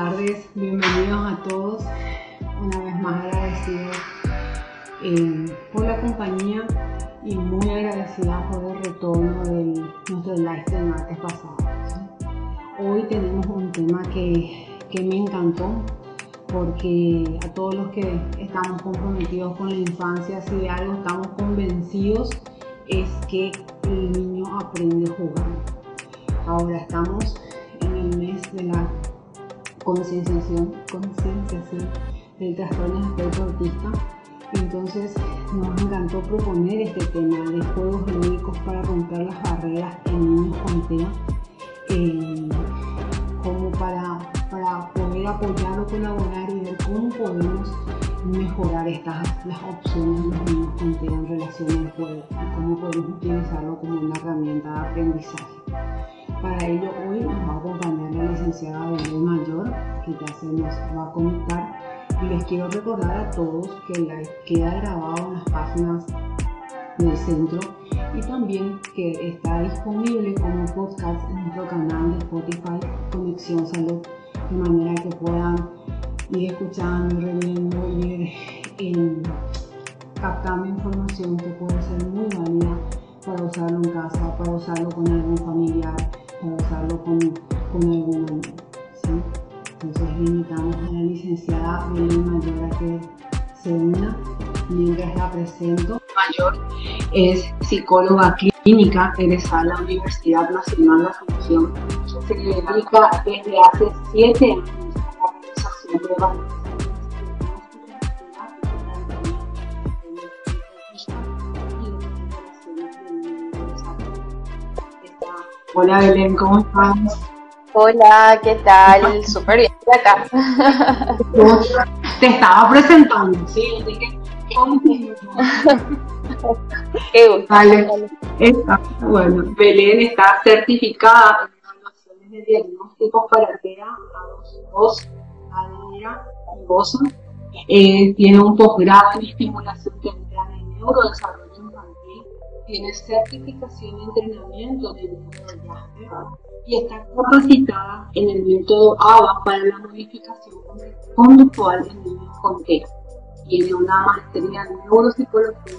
tardes, bienvenidos a todos. Una vez más agradecidos eh, por la compañía y muy agradecida por el retorno de nuestro live del martes pasado. Hoy tenemos un tema que, que me encantó porque a todos los que estamos comprometidos con la infancia, si de algo estamos convencidos, es que el niño aprende jugando. Ahora estamos en el mes de la concienciación, concienciación del trastorno espectro autista. Entonces nos encantó proponer este tema de juegos lúdicos para romper las barreras en niños con TEA, eh, como para, para poder apoyar o colaborar y ver cómo podemos mejorar estas las opciones de los niños con en relación al juego y cómo podemos utilizarlo como una herramienta de aprendizaje. Para ello hoy nos va a acompañar la licenciada Belén Mayor, que ya se nos va a conectar. Y les quiero recordar a todos que live queda grabado en las páginas del centro y también que está disponible como podcast en nuestro canal de Spotify Conexión Salud, de manera que puedan ir escuchando, reviendo, ir en, captando información que puede ser muy válida para usarlo en casa, para usarlo con algún familiar, para usarlo con, con algún amigo. Entonces invitamos a la licenciada Belén Mayor a que se una mientras la presento. Mayor es psicóloga clínica egresada de la Universidad Nacional de Asunción. Se dedica desde hace siete años a la Hola Belén, ¿cómo estás? Hola, ¿qué tal? Súper bien acá. Te estaba presentando, sí, así que Qué gusto. Vale. Está, bueno, Belén está certificada en evaluaciones de diagnósticos para TEA a 2, Adira y Bosa. Eh, tiene un posgrado en estimulación temprana y neurodesarrollo tiene certificación y entrenamiento de método y está capacitada en el método ABA para la modificación conductual en niños con TEA. Tiene una maestría en neuropsicología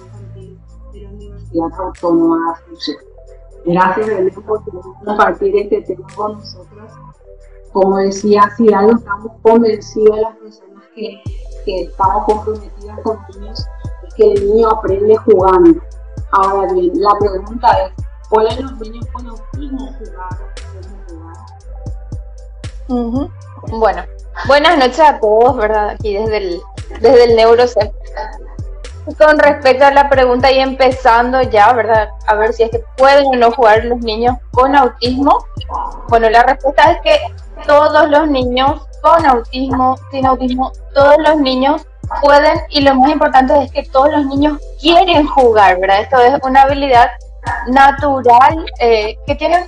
de la Universidad Autónoma de Asunción. Gracias, Belén, por compartir este tema con nosotros. Como decía, si algo estamos convencidos las personas que, que estamos comprometidas con niños, es que el niño aprende jugando Ahora bien, la pregunta es, ¿pueden los niños con autismo jugar? Bueno, buenas noches a todos, ¿verdad? Aquí desde el, desde el. Con respecto a la pregunta y empezando ya, ¿verdad? A ver si es que pueden o no jugar los niños con autismo. Bueno, la respuesta es que todos los niños con autismo, sin autismo, todos los niños pueden y lo más importante es que todos los niños quieren jugar, ¿verdad? Esto es una habilidad natural eh, que tienen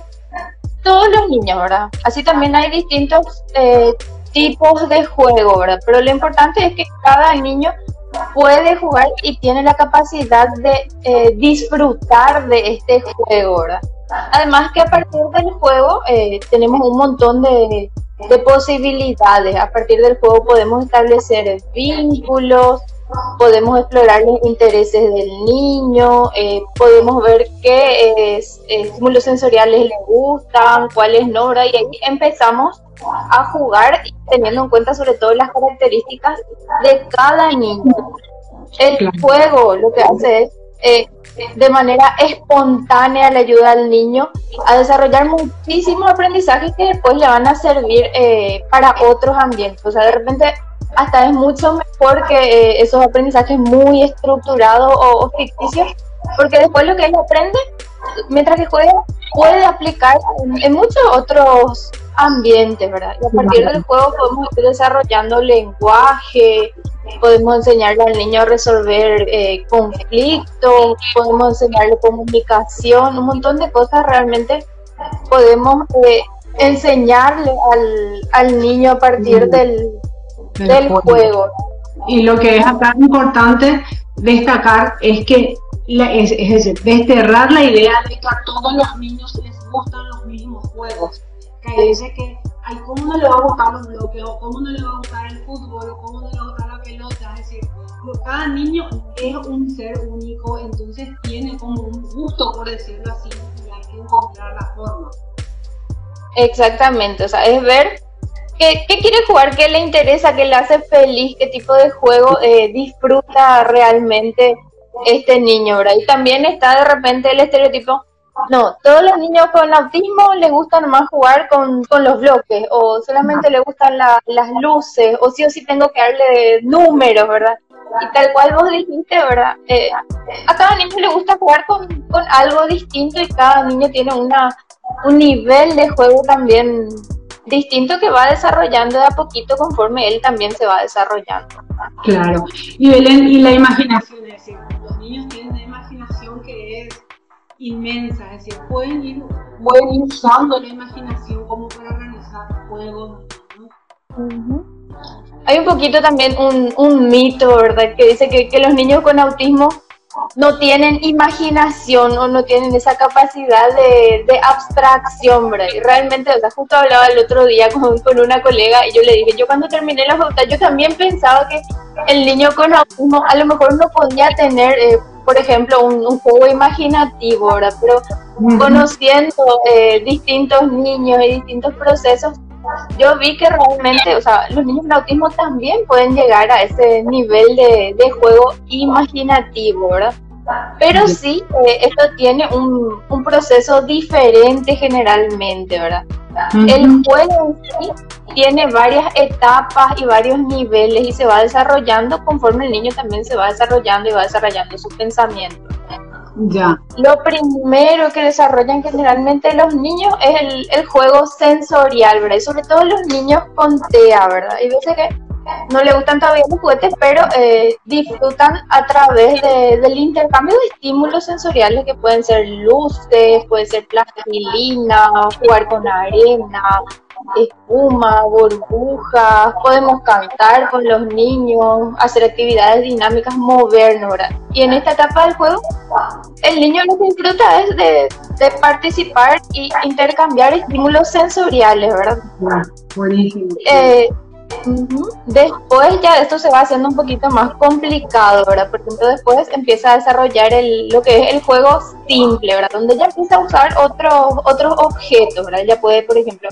todos los niños, ¿verdad? Así también hay distintos eh, tipos de juego, ¿verdad? Pero lo importante es que cada niño puede jugar y tiene la capacidad de eh, disfrutar de este juego, ¿verdad? Además que a partir del juego tenemos un montón de de posibilidades. A partir del juego podemos establecer vínculos, podemos explorar los intereses del niño, eh, podemos ver qué estímulos sensoriales le gustan, cuáles no, y ahí empezamos a jugar teniendo en cuenta sobre todo las características de cada niño. El juego lo que hace es eh, de manera espontánea le ayuda al niño a desarrollar muchísimos aprendizajes que después le van a servir eh, para otros ambientes. O sea, de repente hasta es mucho mejor que eh, esos aprendizajes muy estructurados o, ficticios, porque después lo que él aprende, mientras que juega, puede aplicar en, muchos otros ambientes, ¿verdad? Y a partir del juego podemos ir desarrollando lenguaje, podemos enseñarle al niño a resolver eh, conflictos, podemos enseñarle comunicación, un montón de cosas realmente podemos eh, enseñarle al, al, niño a partir del, del, juego. Y lo que es acá importante destacar es que es, es desterrar la idea de que a todos los niños les gustan los mismos juegos. Que dice que ay, ¿cómo no le va a gustar los bloques? O ¿cómo no le va a gustar el fútbol? O ¿cómo no le va a gustar la pelota? Es decir, cada niño es un ser único, entonces tiene como un gusto, por decirlo así, y hay que encontrar la forma. Exactamente, o sea, es ver qué, quiere jugar, qué le interesa, qué le hace feliz, qué tipo de juego eh, disfruta realmente este niño, ¿verdad? Y también está de repente el estereotipo, no, todos los niños con autismo les gustan más jugar con, los bloques, o solamente les gustan las luces, o sí o sí tengo que darle números, ¿verdad? Y tal cual vos dijiste, ¿verdad? Eh, a cada niño le gusta jugar con, con algo distinto y cada niño tiene una, un nivel de juego también distinto que va desarrollando de a poquito conforme él también se va desarrollando. Claro, y, y la imaginación, es decir, los niños tienen inmensa, es decir, pueden ir, pueden usando la imaginación como para organizar juegos. Hay un poquito también un, un mito, ¿verdad? Que dice que, que los niños con autismo no tienen imaginación o no tienen esa capacidad de, de abstracción, ¿verdad? Y realmente, o sea, justo hablaba el otro día con, con, una colega y yo le dije, yo cuando terminé la facultad, yo también pensaba que el niño con autismo a lo mejor no podía tener, eh, por ejemplo, un, un, juego imaginativo, ¿verdad? Pero conociendo eh, distintos niños y distintos procesos, yo vi que realmente, o sea, los niños con autismo también pueden llegar a ese nivel de, de juego imaginativo, ¿verdad? Pero sí, eh, esto tiene un, un, proceso diferente generalmente, ¿verdad? El juego en sí tiene varias etapas y varios niveles y se va desarrollando conforme el niño también se va desarrollando y va desarrollando su pensamiento. Ya. Lo primero que desarrollan generalmente los niños es el, el, juego sensorial, ¿verdad? Y sobre todo los niños con TEA, ¿verdad? Y veces que no le gustan todavía los juguetes, pero eh, disfrutan a través de, del intercambio de estímulos sensoriales que pueden ser luces, puede ser plastilina, jugar con arena, espuma, burbujas, podemos cantar con los niños, hacer actividades dinámicas, movernos, ¿verdad? Y en esta etapa del juego, el niño lo que disfruta es de, de participar y intercambiar estímulos sensoriales, ¿verdad? Buenísimo. Eh, Después ya esto se va haciendo un poquito más complicado, ¿verdad? Por ejemplo, después empieza a desarrollar el, lo que es el juego simple, ¿verdad? Donde ya empieza a usar otros otros objetos, ¿verdad? Ya puede, por ejemplo,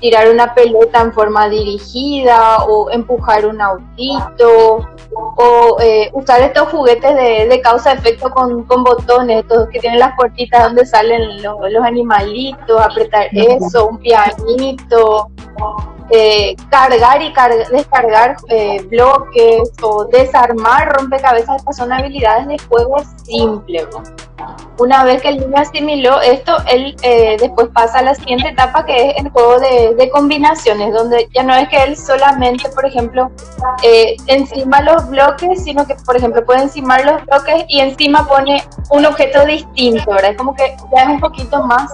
tirar una pelota en forma dirigida o empujar un autito o eh, usar estos juguetes de, de causa-efecto con, con, botones, estos que tienen las puertitas donde salen los, los animalitos, apretar eso, un pianito, eh, cargar y descargar eh, bloques o desarmar rompecabezas, estas son habilidades de juego simple. Una vez que el niño asimiló esto, él eh, después pasa a la siguiente etapa que es el juego de, combinaciones, donde ya no es que él solamente, por ejemplo, encima los bloques, sino que, por ejemplo, puede encimar los bloques y encima pone un objeto distinto, ¿verdad? Es como que ya es un poquito más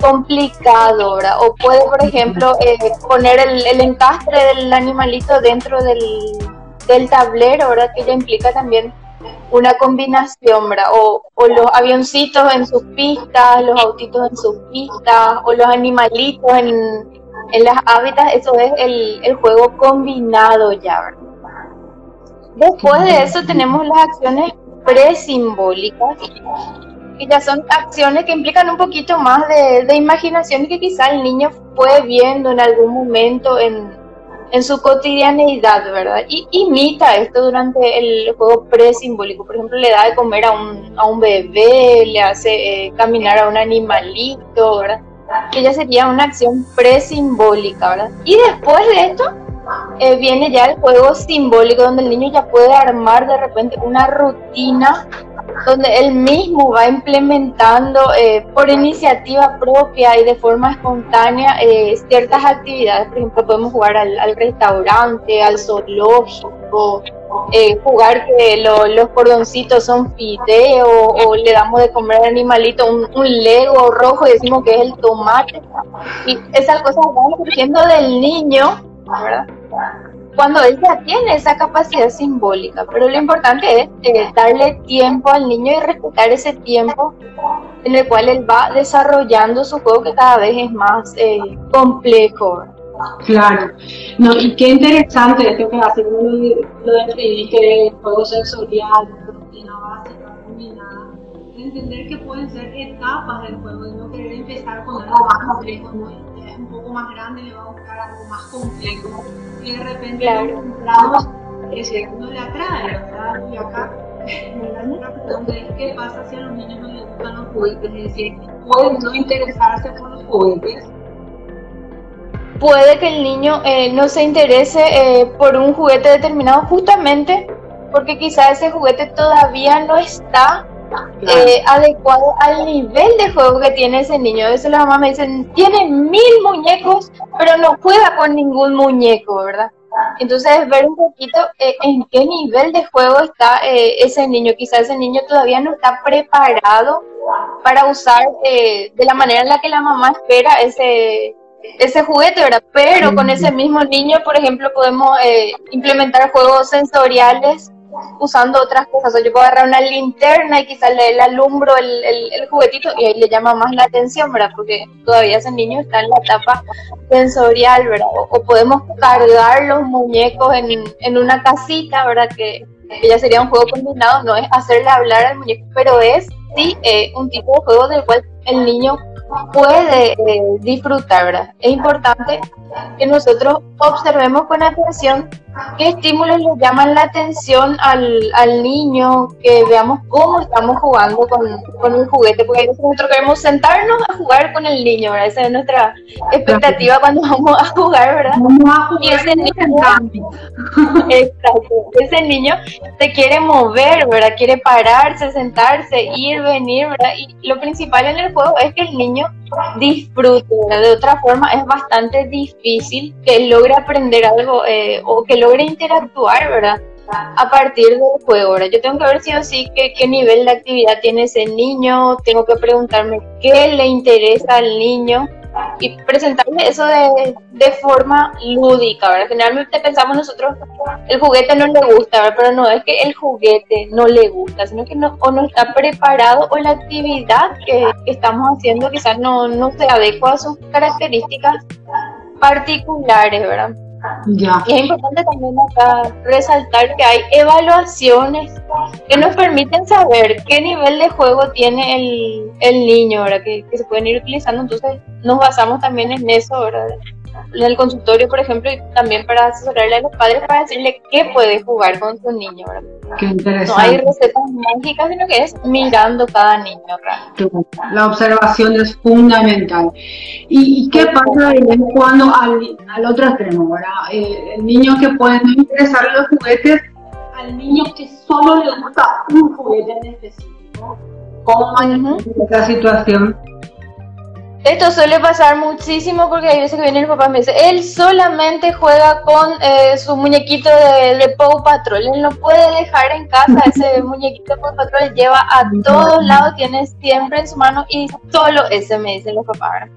complicado, ¿verdad? O puede, por ejemplo, eh, poner el, el, encastre del animalito dentro del, del, tablero, ¿verdad? Que ya implica también una combinación, ¿verdad? O, o, los avioncitos en sus pistas, los autitos en sus pistas, o los animalitos en, en las hábitats, eso es el, el juego combinado ya, ¿verdad? Después de eso tenemos las acciones presimbólicas, y ya son acciones que implican un poquito más de, de imaginación y que quizá el niño fue viendo en algún momento en, en su cotidianeidad, ¿verdad? Y imita esto durante el juego presimbólico. Por ejemplo, le da de comer a un, a un bebé, le hace eh, caminar a un animalito, ¿verdad? Que ya sería una acción presimbólica, ¿verdad? Y después de esto, eh, viene ya el juego simbólico, donde el niño ya puede armar de repente una rutina donde él mismo va implementando eh, por iniciativa propia y de forma espontánea eh, ciertas actividades. Por ejemplo, podemos jugar al, restaurante, al zoológico, eh, jugar que lo, los cordoncitos son fideos o le damos de comer al animalito un, un, lego rojo y decimos que es el tomate. Y esas cosas van surgiendo del niño, cuando él ya tiene esa capacidad simbólica, pero lo importante es eh, darle tiempo al niño y respetar ese tiempo en el cual él va desarrollando su juego que cada vez es más eh, complejo. Claro, no, y qué interesante esto que hace, lo, describiste, el juego sensorial, rutina básica, combinada, entender que pueden ser etapas del juego y no querer empezar con algo más complejo, ¿no? es un poco más grande, le va a buscar algo más complejo y de repente claro. lo compramos, ese no le atrae, ¿verdad? Y acá ¿qué pasa si a los niños no les gustan los juguetes? Es decir, pueden no interesarse por los juguetes. Puede que el niño eh, no se interese eh, por un juguete determinado justamente porque quizá ese juguete todavía no está eh, adecuado al nivel de juego que tiene ese niño. A veces las mamás me dicen, tiene mil muñecos, pero no juega con ningún muñeco, ¿verdad? Entonces, ver un poquito eh, en qué nivel de juego está eh, ese niño. Quizás ese niño todavía no está preparado para usar de la manera en la que la mamá espera ese, ese juguete, ¿verdad? Pero con ese mismo niño, por ejemplo, podemos implementar juegos sensoriales usando otras cosas. O yo puedo agarrar una linterna y quizás le, alumbro el, el, juguetito y ahí le llama más la atención, ¿verdad? Porque todavía ese niño está en la etapa sensorial, ¿verdad? O, podemos cargar los muñecos en, en una casita, ¿verdad? Que, que, ya sería un juego combinado, no es hacerle hablar al muñeco, pero es sí eh, un tipo de juego del cual el niño puede eh, disfrutar, ¿verdad? Es importante que nosotros observemos con atención qué estímulos le llaman la atención al, al niño, que veamos cómo estamos jugando con, con el juguete, porque nosotros queremos sentarnos a jugar con el niño, ¿verdad? Esa es nuestra expectativa cuando vamos a jugar, ¿verdad? y ese niño, exacto, ese niño se quiere mover, ¿verdad? Quiere pararse, sentarse, ir, venir, ¿verdad? Y lo principal en el juego es que el niño disfrute, De otra forma es bastante difícil que logre aprender algo eh, o que logre interactuar, ¿verdad? A partir del juego. Yo tengo que ver sí o sí qué nivel de actividad tiene ese niño, tengo que preguntarme qué le interesa al niño, y presentarle eso de, de, forma lúdica, ¿verdad? Generalmente pensamos nosotros, el juguete no le gusta, ¿verdad? Pero no es que el juguete no le gusta, sino que no, o no está preparado o la actividad que, estamos haciendo quizás no, no se adecua a sus características particulares, ¿verdad? Ya. Y es importante también acá resaltar que hay evaluaciones que nos permiten saber qué nivel de juego tiene el, el niño, ¿verdad? Que, que, se pueden ir utilizando. Entonces nos basamos también en eso, ¿verdad? En el consultorio, por ejemplo, y también para asesorarle a los padres para decirle qué puede jugar con su niño. Qué interesante. No hay recetas mágicas, sino que es mirando cada niño. La observación es fundamental. ¿Y, qué pasa cuando al, al otro extremo? ¿verdad? El, niño que puede no interesar los juguetes, al niño que solo le gusta un juguete en específico. ¿Cómo manejar esta situación? Esto suele pasar muchísimo porque hay veces que viene el papá y me dice, él solamente juega con eh, su muñequito de, de Paw Patrol, él no puede dejar en casa ese muñequito de Paw Patrol, lleva a todos lados, tiene siempre en su mano y solo ese me dicen los papás.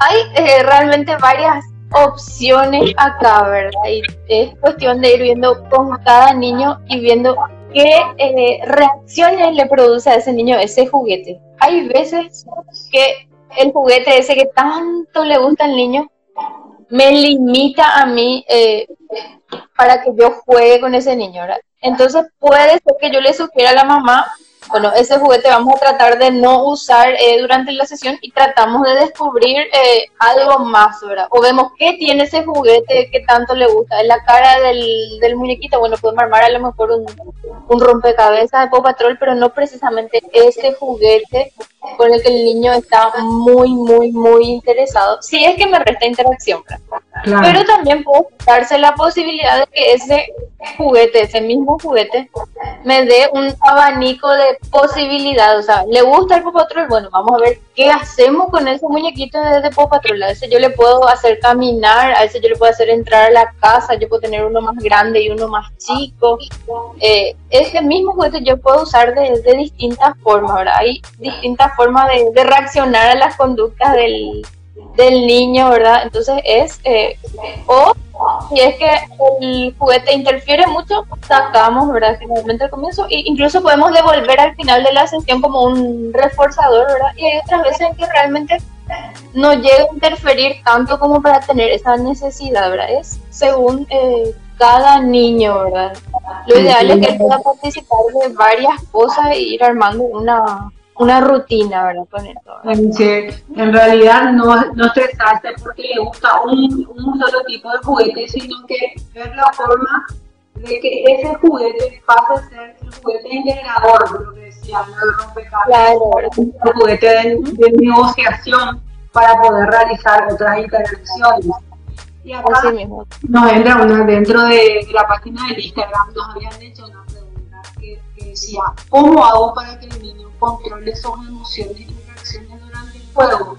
Hay eh, realmente varias opciones acá, ¿verdad? Y es cuestión de ir viendo con cada niño y viendo qué eh, reacciones le produce a ese niño ese juguete. Hay veces que el juguete ese que tanto le gusta al niño me limita a mí eh, para que yo juegue con ese niño. Entonces puede ser que yo le sugiera a la mamá bueno, ese juguete vamos a tratar de no usar eh, durante la sesión y tratamos de descubrir eh, algo más, ¿verdad? O vemos qué tiene ese juguete que tanto le gusta. En la cara del, del muñequito, bueno, podemos armar a lo mejor un, un rompecabezas de Patrol, pero no precisamente ese juguete con el que el niño está muy, muy, muy interesado. Si es que me resta interacción, ¿verdad? Pero también puedo darse la posibilidad de que ese juguete, ese mismo juguete, me dé un abanico de posibilidades. O sea, ¿le gusta el Pop Patrol? Bueno, vamos a ver qué hacemos con ese muñequito de, de Patrol. A ese yo le puedo hacer caminar, a ese yo le puedo hacer entrar a la casa, yo puedo tener uno más grande y uno más chico. Eh, ese mismo juguete yo puedo usar de, de distintas formas, ¿verdad? Hay distintas formas de, de reaccionar a las conductas del del niño, ¿verdad? Entonces es, eh, o si es que el juguete interfiere mucho, sacamos, ¿verdad? Generalmente al comienzo, e incluso podemos devolver al final de la sesión como un reforzador, ¿verdad? Y hay otras veces en que realmente no llega a interferir tanto como para tener esa necesidad, ¿verdad? Es según eh, cada niño, ¿verdad? Lo ideal es que pueda participar de varias cosas e ir armando una, una rutina, ¿verdad? Con En realidad no, no estresarse porque le gusta un, un solo tipo de juguete, sino que ver la forma de que ese juguete pase a ser el juguete integrador, lo que decía, el rompecabezas, el juguete de, negociación para poder realizar otras interacciones. Y acá nos entra una dentro de, la página de Instagram, nos habían hecho que, decía, ¿cómo hago para que el niño controle sus emociones y reacciones durante el juego?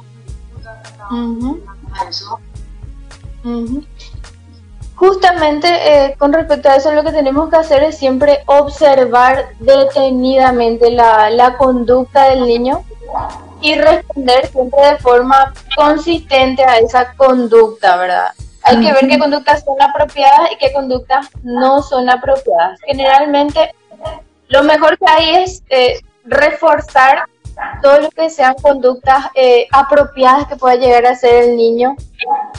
Justamente eh, con respecto a eso lo que tenemos que hacer es siempre observar detenidamente la, la conducta del niño y responder siempre de forma consistente a esa conducta, ¿verdad? Hay que ver qué conductas son apropiadas y qué conductas no son apropiadas. Generalmente, lo mejor que hay es eh, reforzar todo lo que sean conductas eh, apropiadas que pueda llegar a hacer el niño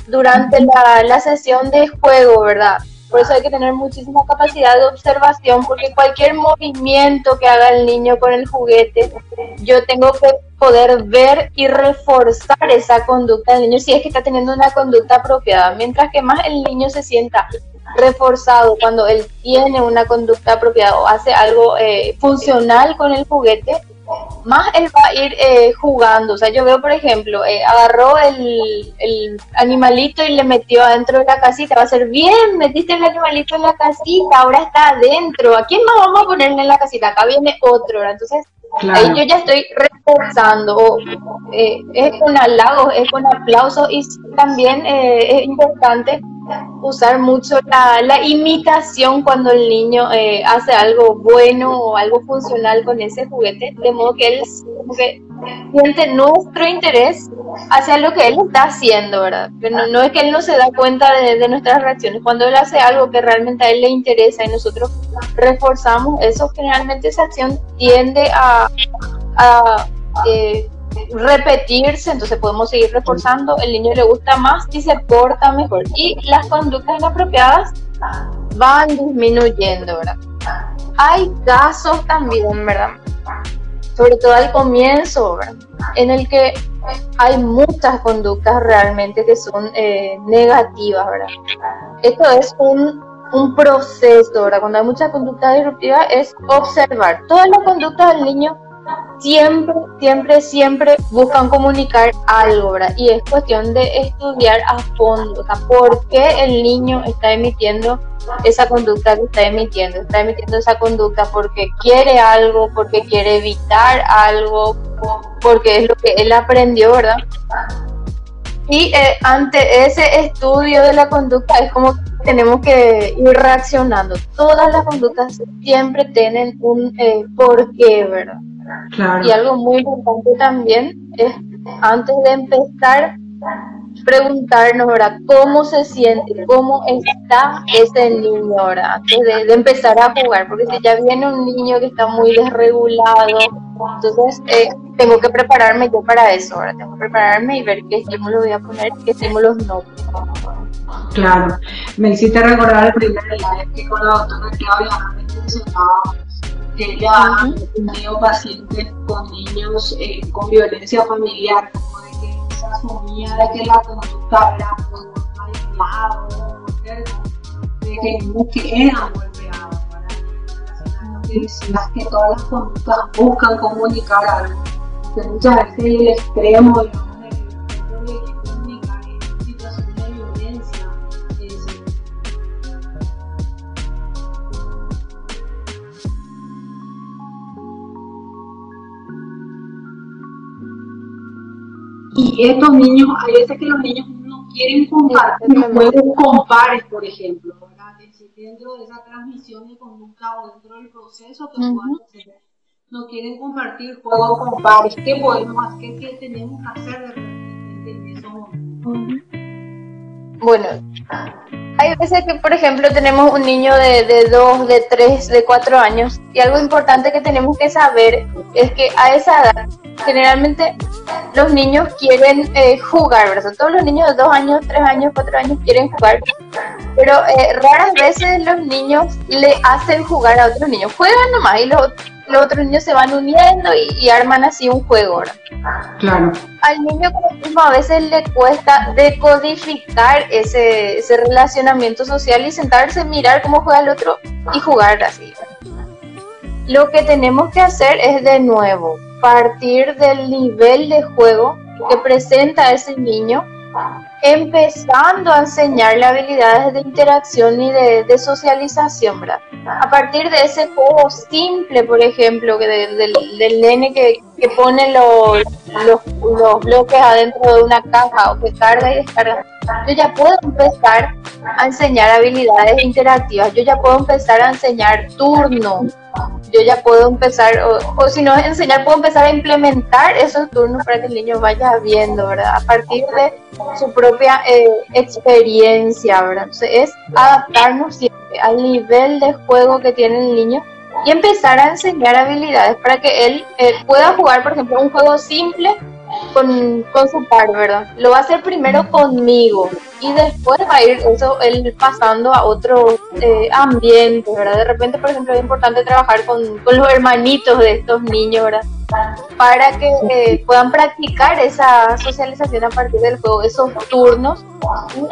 durante la, la sesión de juego, ¿verdad? Por eso hay que tener muchísima capacidad de observación, porque cualquier movimiento que haga el niño con el juguete, yo tengo que poder ver y reforzar esa conducta del niño si es que está teniendo una conducta apropiada. Mientras que más el niño se sienta reforzado cuando él tiene una conducta apropiada o hace algo eh, funcional con el juguete, más él va a ir eh, jugando. O sea, yo veo, por ejemplo, eh, agarró el, el, animalito y le metió adentro de la casita. Va a ser bien, metiste el animalito en la casita, ahora está adentro. ¿A quién más vamos a ponerle en la casita? Acá viene otro. Entonces, ahí yo ya estoy reforzando. Eh, es con halagos, es con aplausos y también es importante usar mucho la, imitación cuando el niño eh, hace algo bueno o algo funcional con ese juguete, de modo que él siente nuestro interés hacia lo que él está haciendo, ¿verdad? Pero no, es que él no se da cuenta de, nuestras reacciones. Cuando él hace algo que realmente a él le interesa y nosotros reforzamos eso, generalmente esa acción tiende a, a eh, repetirse, entonces podemos seguir reforzando, el niño le gusta más y se porta mejor. Y las conductas inapropiadas van disminuyendo, ¿verdad? Hay casos también, ¿verdad? Sobre todo al comienzo, ¿verdad? En el que hay muchas conductas realmente que son eh, negativas, ¿verdad? Esto es un, un proceso, ¿verdad? Cuando hay mucha conducta disruptiva es observar todas las conductas del niño siempre, siempre, siempre buscan comunicar algo, ¿verdad? Y es cuestión de estudiar a fondo, o por qué el niño está emitiendo esa conducta que está emitiendo. Está emitiendo esa conducta porque quiere algo, porque quiere evitar algo, porque es lo que él aprendió, ¿verdad? Y eh, ante ese estudio de la conducta es como tenemos que ir reaccionando. Todas las conductas siempre tienen un eh, porqué, ¿verdad? Y algo muy importante también es, antes de empezar, preguntarnos ahora cómo se siente, cómo está ese niño ahora, antes de, empezar a jugar, porque si ya viene un niño que está muy desregulado, entonces eh, tengo que prepararme yo para eso, ahora tengo que prepararme y ver qué estímulos voy a poner, qué estímulos no. Claro, me hiciste recordar el primer día que con la doctora Claudia ella ha tenido pacientes con niños eh, con violencia familiar, como se asumía de que la conducta era de que no que eran golpeados, las que todas las conductas buscan comunicar algo, muchas veces el extremo, Y estos niños, hay veces que los niños no quieren compartir juegos con pares, por ejemplo, ¿verdad? dentro de esa transmisión de conducta o dentro del proceso que no quieren compartir juegos con pares. ¿Qué podemos hacer? ¿Qué tenemos que hacer de repente en esos momentos? Bueno, hay veces que, por ejemplo, tenemos un niño de, de 2, de 3, de 4 años y algo importante que tenemos que saber es que a esa edad generalmente los niños quieren eh, jugar, ¿verdad? Todos los niños de 2 años, 3 años, 4 años quieren jugar, pero eh, raras veces los niños le hacen jugar a otros niños. Juegan nomás y los, los otros niños se van uniendo y, arman así un juego, ¿verdad? Claro. Al niño mismo a veces le cuesta decodificar ese, ese relacionamiento social y sentarse, mirar cómo juega el otro y jugar así. Lo que tenemos que hacer es de nuevo partir del nivel de juego que presenta ese niño, empezando a enseñarle habilidades de interacción y de, socialización, ¿verdad? A partir de ese juego simple, por ejemplo, que del, nene que, pone los, los, bloques adentro de una caja o que carga y descarga, yo ya puedo empezar a enseñar habilidades interactivas, yo ya puedo empezar a enseñar turnos, yo ya puedo empezar, o, si no enseñar, puedo empezar a implementar esos turnos para que el niño vaya viendo, ¿verdad? A partir de su propia eh, experiencia, ¿verdad? Entonces es adaptarnos siempre al nivel de juego que tiene el niño y empezar a enseñar habilidades para que él eh, pueda jugar, por ejemplo, un juego simple con, con su par, ¿verdad? Lo va a hacer primero conmigo y después va a ir eso él pasando a otro eh, ambiente, ¿verdad? De repente, por ejemplo, es importante trabajar con, con los hermanitos de estos niños, ¿verdad? Para que eh, puedan practicar esa socialización a partir del juego, esos turnos,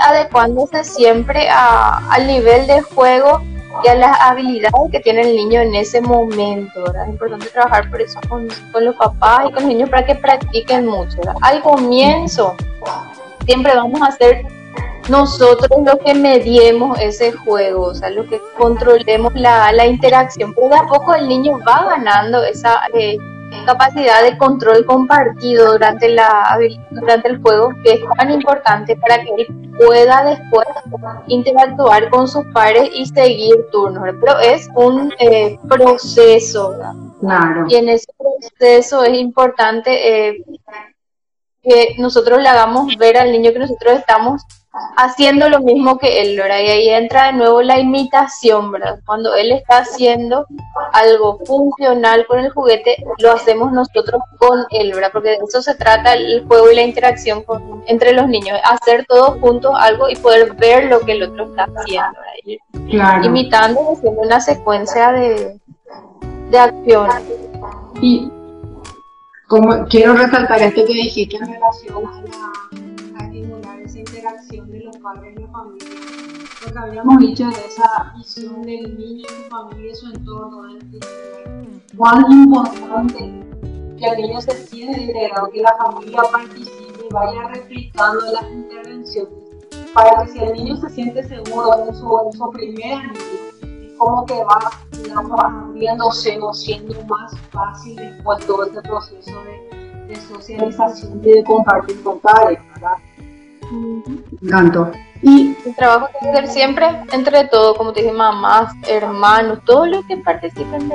adecuándose siempre a, al nivel de juego y a las habilidades que tiene el niño en ese momento. Es importante trabajar por eso con, los papás y con los niños para que practiquen mucho. Al comienzo siempre vamos a hacer nosotros lo que mediemos ese juego, o sea, lo que controlemos la, la interacción, de a poco el niño va ganando esa eh, capacidad de control compartido durante, la, durante el juego, que es tan importante para que él pueda después interactuar con sus pares y seguir turnos. Pero es un eh, proceso. Claro. Y en ese proceso es importante eh, que nosotros le hagamos ver al niño que nosotros estamos haciendo lo mismo que él, ¿verdad? Y ahí entra de nuevo la imitación, ¿verdad? Cuando él está haciendo algo funcional con el juguete, lo hacemos nosotros con él, ¿verdad? Porque de eso se trata el juego y la interacción con, entre los niños, hacer todos juntos algo y poder ver lo que el otro está haciendo, ¿verdad? Imitando, haciendo una secuencia de, de acciones. Y como quiero resaltar esto que dijiste en relación a la interacción de los padres y la familia. Lo que habíamos dicho de esa visión del niño, su familia y su entorno, cuán importante que el niño se siente integrado, que la familia participe y vaya replicando las intervenciones, para que si el niño se siente seguro en su, en su primer año, es como que va, digamos, abriéndose o siendo más fácil después todo este proceso de, de socialización y de compartir con padres, ¿verdad? Canto. Y el trabajo que ser siempre entre todo, como te dije, mamás, hermanos, todos los que participen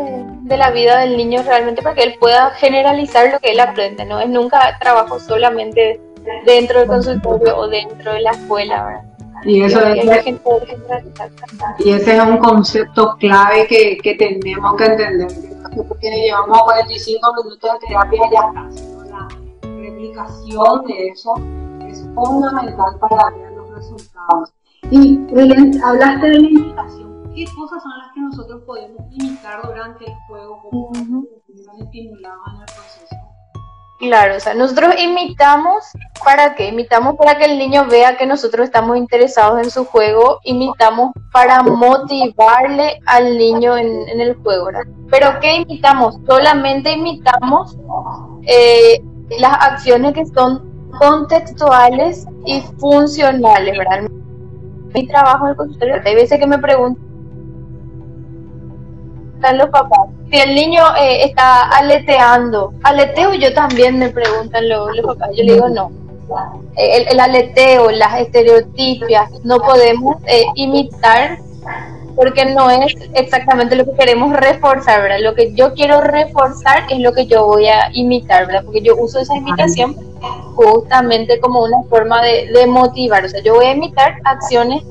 de, la vida del niño realmente para que él pueda generalizar lo que él aprende, no es nunca trabajo solamente dentro del consultorio o dentro de la escuela, ¿verdad? Y, eso es, y ese es un concepto clave que, que tenemos que entender, porque llevamos 45 minutos de terapia ya la replicación de eso fundamental para ver los resultados. Y hablaste de la imitación. ¿Qué cosas son las que nosotros podemos imitar durante el juego como estimulados en el proceso? Claro, o sea, nosotros imitamos, ¿para qué? Imitamos para que el niño vea que nosotros estamos interesados en su juego, imitamos para motivarle al niño en, el juego, ¿verdad? Pero ¿qué imitamos? Solamente imitamos eh, las acciones que son contextuales y funcionales. Mi trabajo en el consultorio, hay veces que me preguntan los papás, si el niño eh, está aleteando, aleteo yo también me preguntan los, papás, yo le digo no. El, aleteo, las estereotipias, no podemos eh, imitar porque no es exactamente lo que queremos reforzar, ¿verdad? Lo que yo quiero reforzar es lo que yo voy a imitar, ¿verdad? Porque yo uso esa imitación justamente como una forma de, motivar, o sea, yo voy a imitar acciones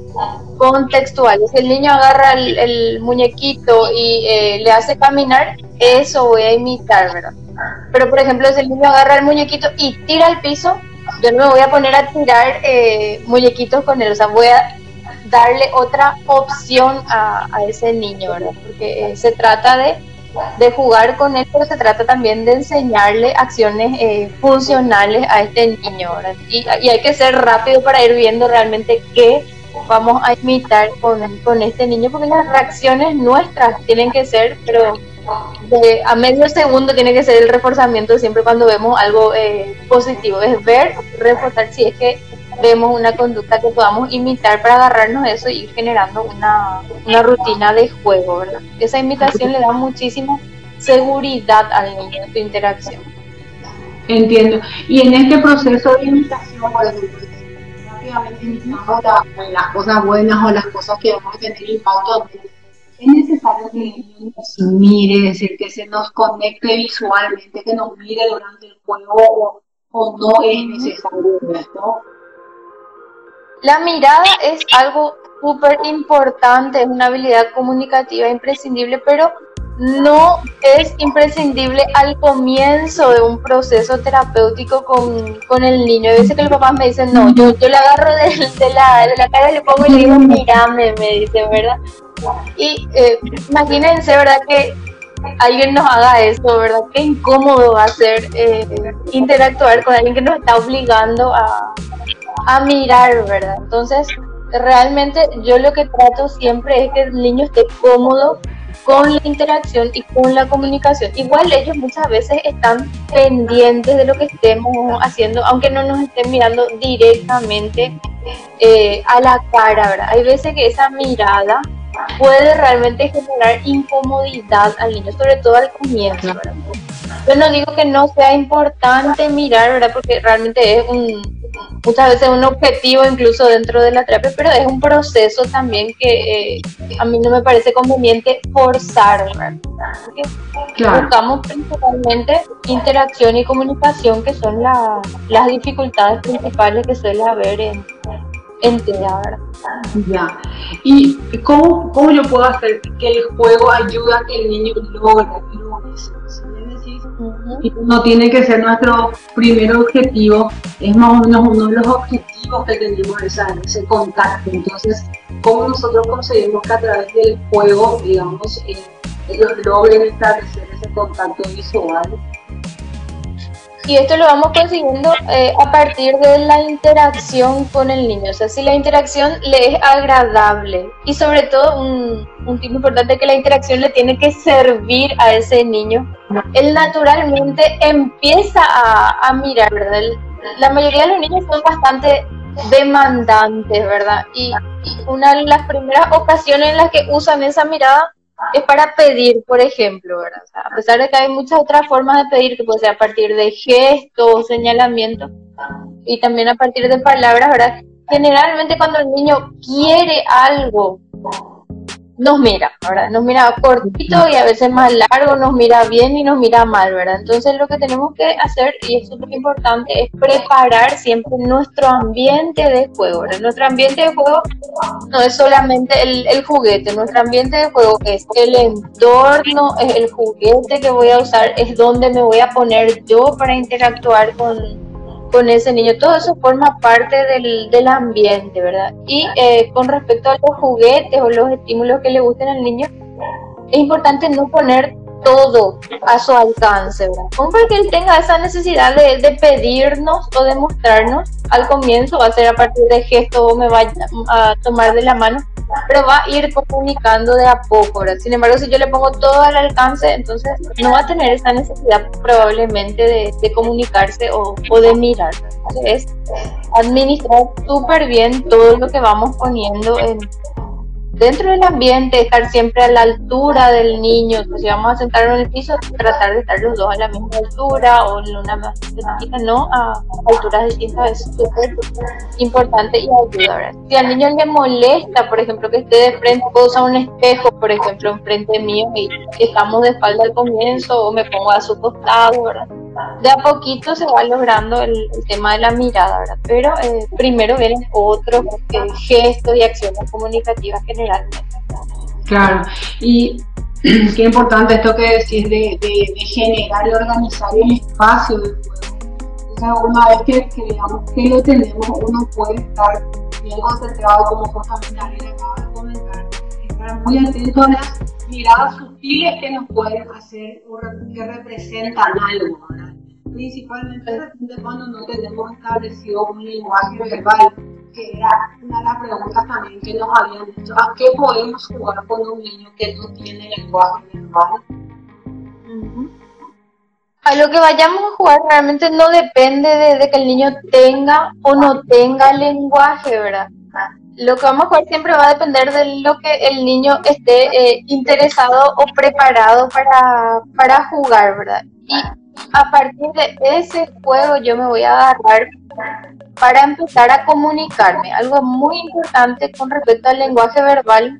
contextuales. Si el niño agarra el, muñequito y eh, le hace caminar, eso voy a imitar, ¿verdad? Pero, por ejemplo, si el niño agarra el muñequito y tira al piso, yo no me voy a poner a tirar eh, muñequitos con él, o sea, voy a darle otra opción a, ese niño, ¿verdad? Porque eh, se trata de, de, jugar con él, pero se trata también de enseñarle acciones eh, funcionales a este niño, ¿verdad? Y, y, hay que ser rápido para ir viendo realmente qué vamos a imitar con, con este niño, porque las reacciones nuestras tienen que ser, pero a medio segundo tiene que ser el reforzamiento siempre cuando vemos algo eh, positivo, es ver, reforzar si es que vemos una conducta que podamos imitar para agarrarnos eso y ir generando una, una rutina de juego, ¿verdad? Esa imitación le da muchísima seguridad al niño en su interacción. Entiendo. Y en este proceso de imitación, rápidamente imitamos las cosas buenas o las cosas que vamos a tener impacto es necesario que nos mire, es decir, que se nos conecte visualmente, que nos mire durante el juego o, no es necesario esto. La mirada es algo súper importante, es una habilidad comunicativa imprescindible, pero no es imprescindible al comienzo de un proceso terapéutico con, con el niño. Hay veces que los papás me dicen, no, yo, yo le agarro de, la, de la cara, le pongo y le digo, mírame, me dice, ¿verdad? Y eh, imagínense, ¿verdad? Que alguien nos haga eso, ¿verdad? Qué incómodo va a ser eh, interactuar con alguien que nos está obligando a, a mirar, ¿verdad? Entonces, realmente yo lo que trato siempre es que el niño esté cómodo con la interacción y con la comunicación. Igual ellos muchas veces están pendientes de lo que estemos haciendo, aunque no nos estén mirando directamente eh, a la cara, ¿verdad? Hay veces que esa mirada puede realmente generar incomodidad al niño, sobre todo al comienzo, ¿verdad? Yo no digo que no sea importante mirar, ¿verdad? Porque realmente es un, muchas veces un objetivo incluso dentro de la terapia, pero es un proceso también que eh, a mí no me parece conveniente forzar, ¿verdad? Buscamos principalmente interacción y comunicación, que son las dificultades principales que suele haber en, ¿verdad? Ya. ¿Y cómo, cómo yo puedo hacer que el juego ayude a que el niño logre, eso? No tiene que ser nuestro primer objetivo, es más o menos uno de los objetivos que tenemos esa, ese contacto. Entonces, ¿cómo nosotros conseguimos que a través del juego, digamos, eh, ellos logren establecer ese contacto visual? Y esto lo vamos consiguiendo eh, a partir de la interacción con el niño. O sea, si la interacción le es agradable y sobre todo un, un tipo importante que la interacción le tiene que servir a ese niño, él naturalmente empieza a, a mirar, ¿verdad? la mayoría de los niños son bastante demandantes, ¿verdad? Y una de las primeras ocasiones en las que usan esa mirada es para pedir, por ejemplo, ¿verdad? a pesar de que hay muchas otras formas de pedir, que puede ser a partir de gestos, señalamientos, y también a partir de palabras, ¿verdad? Generalmente cuando el niño quiere algo, nos mira, ¿verdad? Nos mira cortito y a veces más largo, nos mira bien y nos mira mal, ¿verdad? Entonces lo que tenemos que hacer, y es súper importante, es preparar siempre nuestro ambiente de juego, ¿verdad? Nuestro ambiente de juego no es solamente el, el juguete, nuestro ambiente de juego es el entorno, es el juguete que voy a usar, es donde me voy a poner yo para interactuar con, con ese niño. Todo eso forma parte del, del ambiente, ¿verdad? Y eh, con respecto a los juguetes o los estímulos que le gusten al niño, es importante no poner todo a su alcance, ¿verdad? Como que él tenga esa necesidad de, de, pedirnos o de mostrarnos al comienzo, va a ser a partir de gesto me va a tomar de la mano, pero va a ir comunicando de a poco, ¿verdad? Sin embargo, si yo le pongo todo al alcance, entonces no va a tener esa necesidad probablemente de, de comunicarse o, o, de mirar. Es administrar súper bien todo lo que vamos poniendo en, dentro del ambiente, estar siempre a la altura del niño. Pues si vamos a sentarnos en el piso, tratar de estar los dos a la misma altura o en una más no a alturas distintas, es importante y ayuda. Si al niño le molesta, por ejemplo, que esté de frente, puedo usar un espejo, por ejemplo, enfrente mío y estamos de espalda al comienzo o me pongo a su costado, ¿verdad? De a poquito se va logrando el, tema de la mirada, ¿verdad? Pero eh, primero vienen otros eh, gestos y acciones comunicativas generalmente. Claro, y qué importante esto que decís de, generar y organizar el espacio del juego. O sea, una vez que, digamos que lo tenemos, uno puede estar bien concentrado, como justamente Ariel acaba de comentar, estar muy atento a las miradas sutiles que nos pueden hacer o que representan algo, ¿verdad? principalmente cuando no tenemos establecido un lenguaje verbal, que era una de las preguntas también que nos habían dicho, ¿a qué podemos jugar con un niño que no tiene lenguaje verbal? A lo que vayamos a jugar realmente no depende de, que el niño tenga o no tenga lenguaje, ¿verdad? Lo que vamos a jugar siempre va a depender de lo que el niño esté eh, interesado o preparado para, para jugar, ¿verdad? Y a partir de ese juego yo me voy a agarrar para empezar a comunicarme. Algo muy importante con respecto al lenguaje verbal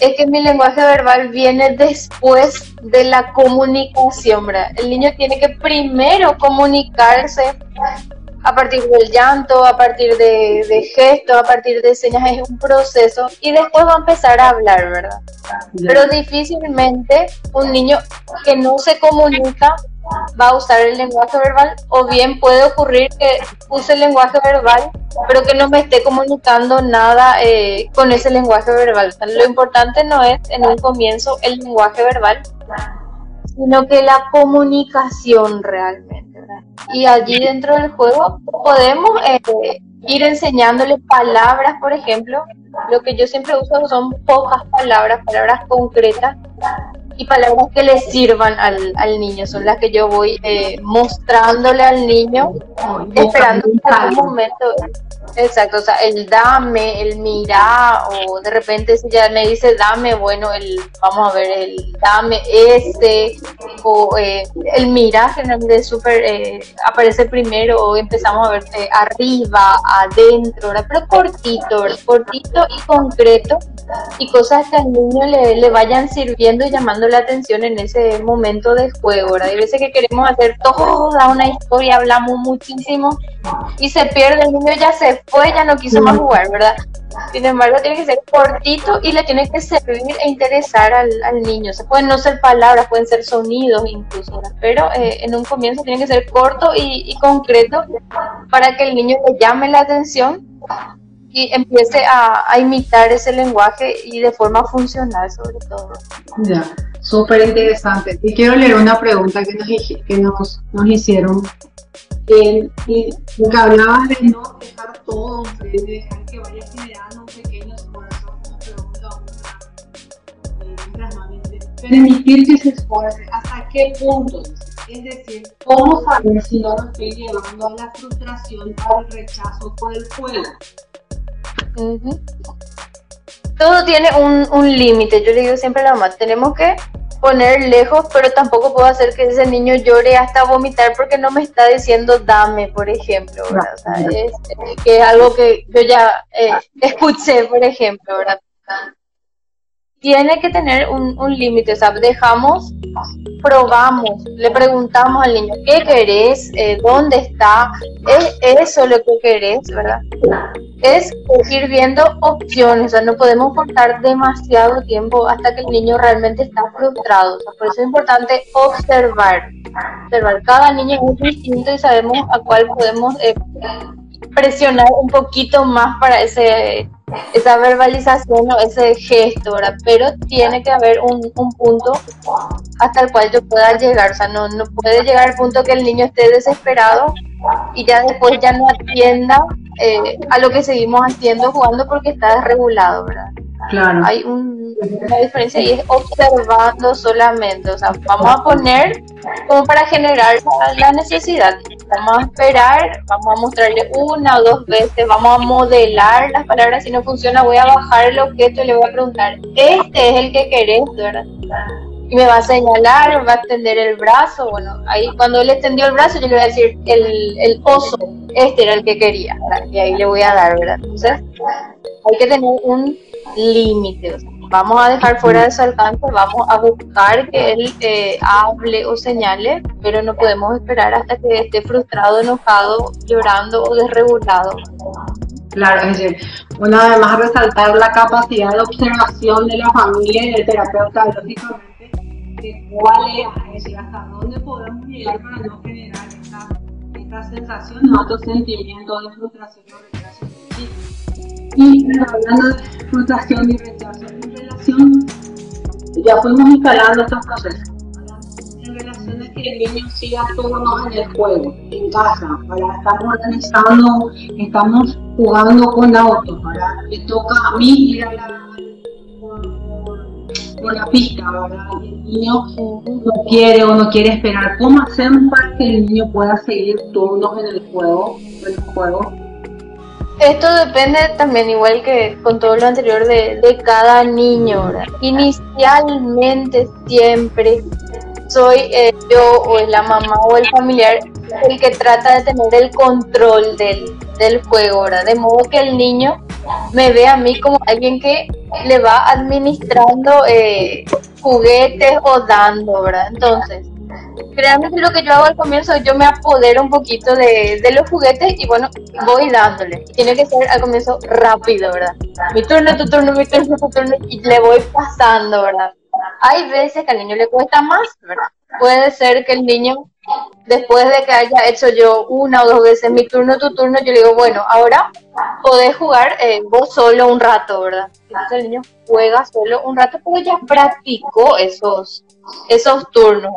es que mi lenguaje verbal viene después de la comunicación, ¿verdad? El niño tiene que primero comunicarse a partir del llanto, a partir de, de gestos, a partir de señas, es un proceso y después va a empezar a hablar, ¿verdad? Pero difícilmente un niño que no se comunica va a usar el lenguaje verbal o bien puede ocurrir que use el lenguaje verbal pero que no me esté comunicando nada eh, con ese lenguaje verbal. lo importante no es en un comienzo el lenguaje verbal, sino que la comunicación realmente. Y allí dentro del juego podemos eh, ir enseñándole palabras, por ejemplo. Lo que yo siempre uso son pocas palabras, palabras concretas y palabras que le sirvan al, al niño. Son las que yo voy eh, mostrándole al niño, esperando algún momento. Exacto, o sea, el dame, el mira, o de repente si ya me dice dame, bueno, el, vamos a ver, el dame ese, o eh, el mira generalmente súper, eh, aparece primero, o empezamos a ver eh, arriba, adentro, pero cortito, cortito y concreto, y cosas que al niño le, le, vayan sirviendo y llamando la atención en ese momento de juego, ¿verdad? Hay veces que queremos hacer toda una historia, hablamos muchísimo, y se pierde, el niño ya se fue, ya no quiso más jugar, ¿verdad? Sin embargo, tiene que ser cortito y le tiene que servir e interesar al, niño. Se pueden no ser palabras, pueden ser sonidos incluso, pero eh, en un comienzo tiene que ser corto y, concreto para que el niño le llame la atención y empiece a, imitar ese lenguaje y de forma funcional sobre todo. Ya, súper interesante. Y quiero leer una pregunta que nos, que nos, nos hicieron y lo que hablaba de no dejar todo, de dejar que vaya generando un pequeño esfuerzo, pregunta una, eh, permitir que se esfuerce, ¿hasta qué punto? Es decir, ¿cómo saber si no lo estoy llevando a la frustración, al rechazo por el Todo tiene un, un límite, yo le digo siempre a la mamá, tenemos que poner lejos, pero tampoco puedo hacer que ese niño llore hasta vomitar porque no me está diciendo dame, por ejemplo, ¿verdad? O sea, es, que es algo que yo ya eh, escuché, por ejemplo, ¿verdad? Tiene que tener un, un límite, o sea, dejamos, probamos, le preguntamos al niño, ¿qué querés? Eh, ¿Dónde está? ¿Es eso lo que querés? ¿Verdad? Es ir viendo opciones, o sea, no podemos cortar demasiado tiempo hasta que el niño realmente está frustrado, o sea, por eso es importante observar, observar, cada niño es distinto y sabemos a cuál podemos eh, presionar un poquito más para ese esa verbalización o ese gesto, ¿verdad? Pero tiene que haber un, un, punto hasta el cual yo pueda llegar, o sea, no, no puede llegar al punto que el niño esté desesperado y ya después ya no atienda eh, a lo que seguimos haciendo jugando porque está desregulado, ¿verdad? Claro. Hay un, una diferencia y es observando solamente, o sea, vamos a poner como para generar la necesidad vamos a esperar, vamos a mostrarle una o dos veces, vamos a modelar las palabras, si no funciona voy a bajar el objeto y le voy a preguntar, este es el que querés, ¿verdad? Y me va a señalar, va a extender el brazo, bueno, ahí cuando él extendió el brazo yo le voy a decir, el, el oso, este era el que quería, y ahí le voy a dar, ¿verdad? Entonces, hay que tener un límite, o sea, vamos a dejar fuera de su alcance, vamos a buscar que él eh, hable o señale, pero no podemos esperar hasta que esté frustrado, enojado, llorando o desregulado. Claro, es decir, una vez más resaltar la capacidad de observación de la familia y del terapeuta, lógicamente, de cuál es, hasta dónde podemos llegar para no generar esta, esta sensación o otro sentimiento de frustración o rechazo. Y hablando de frustración y rechazo, ya fuimos instalando estos procesos. En relaciones que el niño siga todos en el juego, en casa, para estar organizando, estamos jugando con autos, para que toca a mí ir a la con la pista, ¿verdad? El niño no quiere o no quiere esperar. ¿Cómo hacemos para que el niño pueda seguir turnos en el juego, juego esto depende también, igual que con todo lo anterior, de, cada niño. ¿verdad? Inicialmente siempre soy eh, yo o la mamá o el familiar el que trata de tener el control del, del juego, ¿verdad? De modo que el niño me ve a mí como alguien que le va administrando eh, juguetes o dando, ¿verdad? Entonces, realmente lo que yo hago al comienzo, yo me apodero un poquito de, de, los juguetes y bueno, voy dándole. Tiene que ser al comienzo rápido, ¿verdad? Mi turno, tu turno, mi turno, tu turno y le voy pasando, ¿verdad? Hay veces que al niño le cuesta más, ¿verdad? Puede ser que el niño, después de que haya hecho yo una o dos veces mi turno, tu turno, yo le digo, bueno, ahora podés jugar eh, vos solo un rato, ¿verdad? Entonces el niño juega solo un rato, pero ya practicó esos, esos turnos.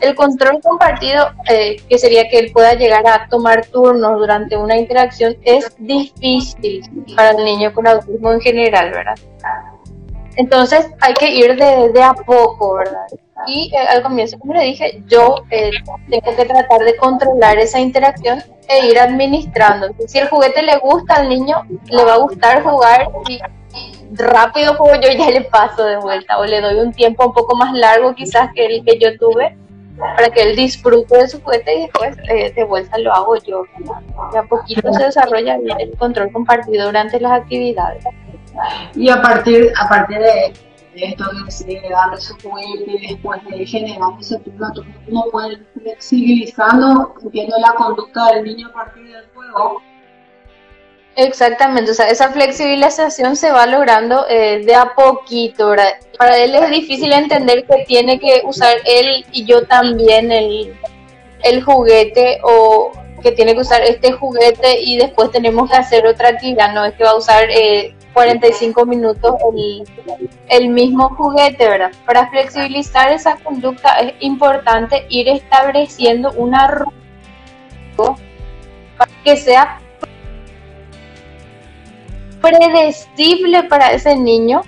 El control compartido, eh, que sería que él pueda llegar a tomar turnos durante una interacción, es difícil para el niño con autismo en general, ¿verdad? Entonces hay que ir de, a poco, ¿verdad? Y eh, al comienzo, como le dije, yo eh, tengo que tratar de controlar esa interacción e ir administrando. Si el juguete le gusta al niño, le va a gustar jugar y rápido como yo ya le paso de vuelta o le doy un tiempo un poco más largo quizás que el que yo tuve para que él disfrute de su juguete y después eh, de vuelta lo hago yo. De a poquito se desarrolla el control compartido durante las actividades. Y a partir, a partir de esto de, darle su juguete después de generar ese turno, uno puede ir flexibilizando, viendo la conducta del niño a partir del juego Exactamente, o sea, esa flexibilización se va logrando eh, de a poquito. Para él es difícil entender que tiene que usar él y yo también el, juguete o que tiene que usar este juguete y después tenemos que hacer otra actividad, no es que va a usar eh, 45 minutos el, el mismo juguete, ¿verdad? Para flexibilizar esa conducta es importante ir estableciendo una ruta que sea predecible para ese niño,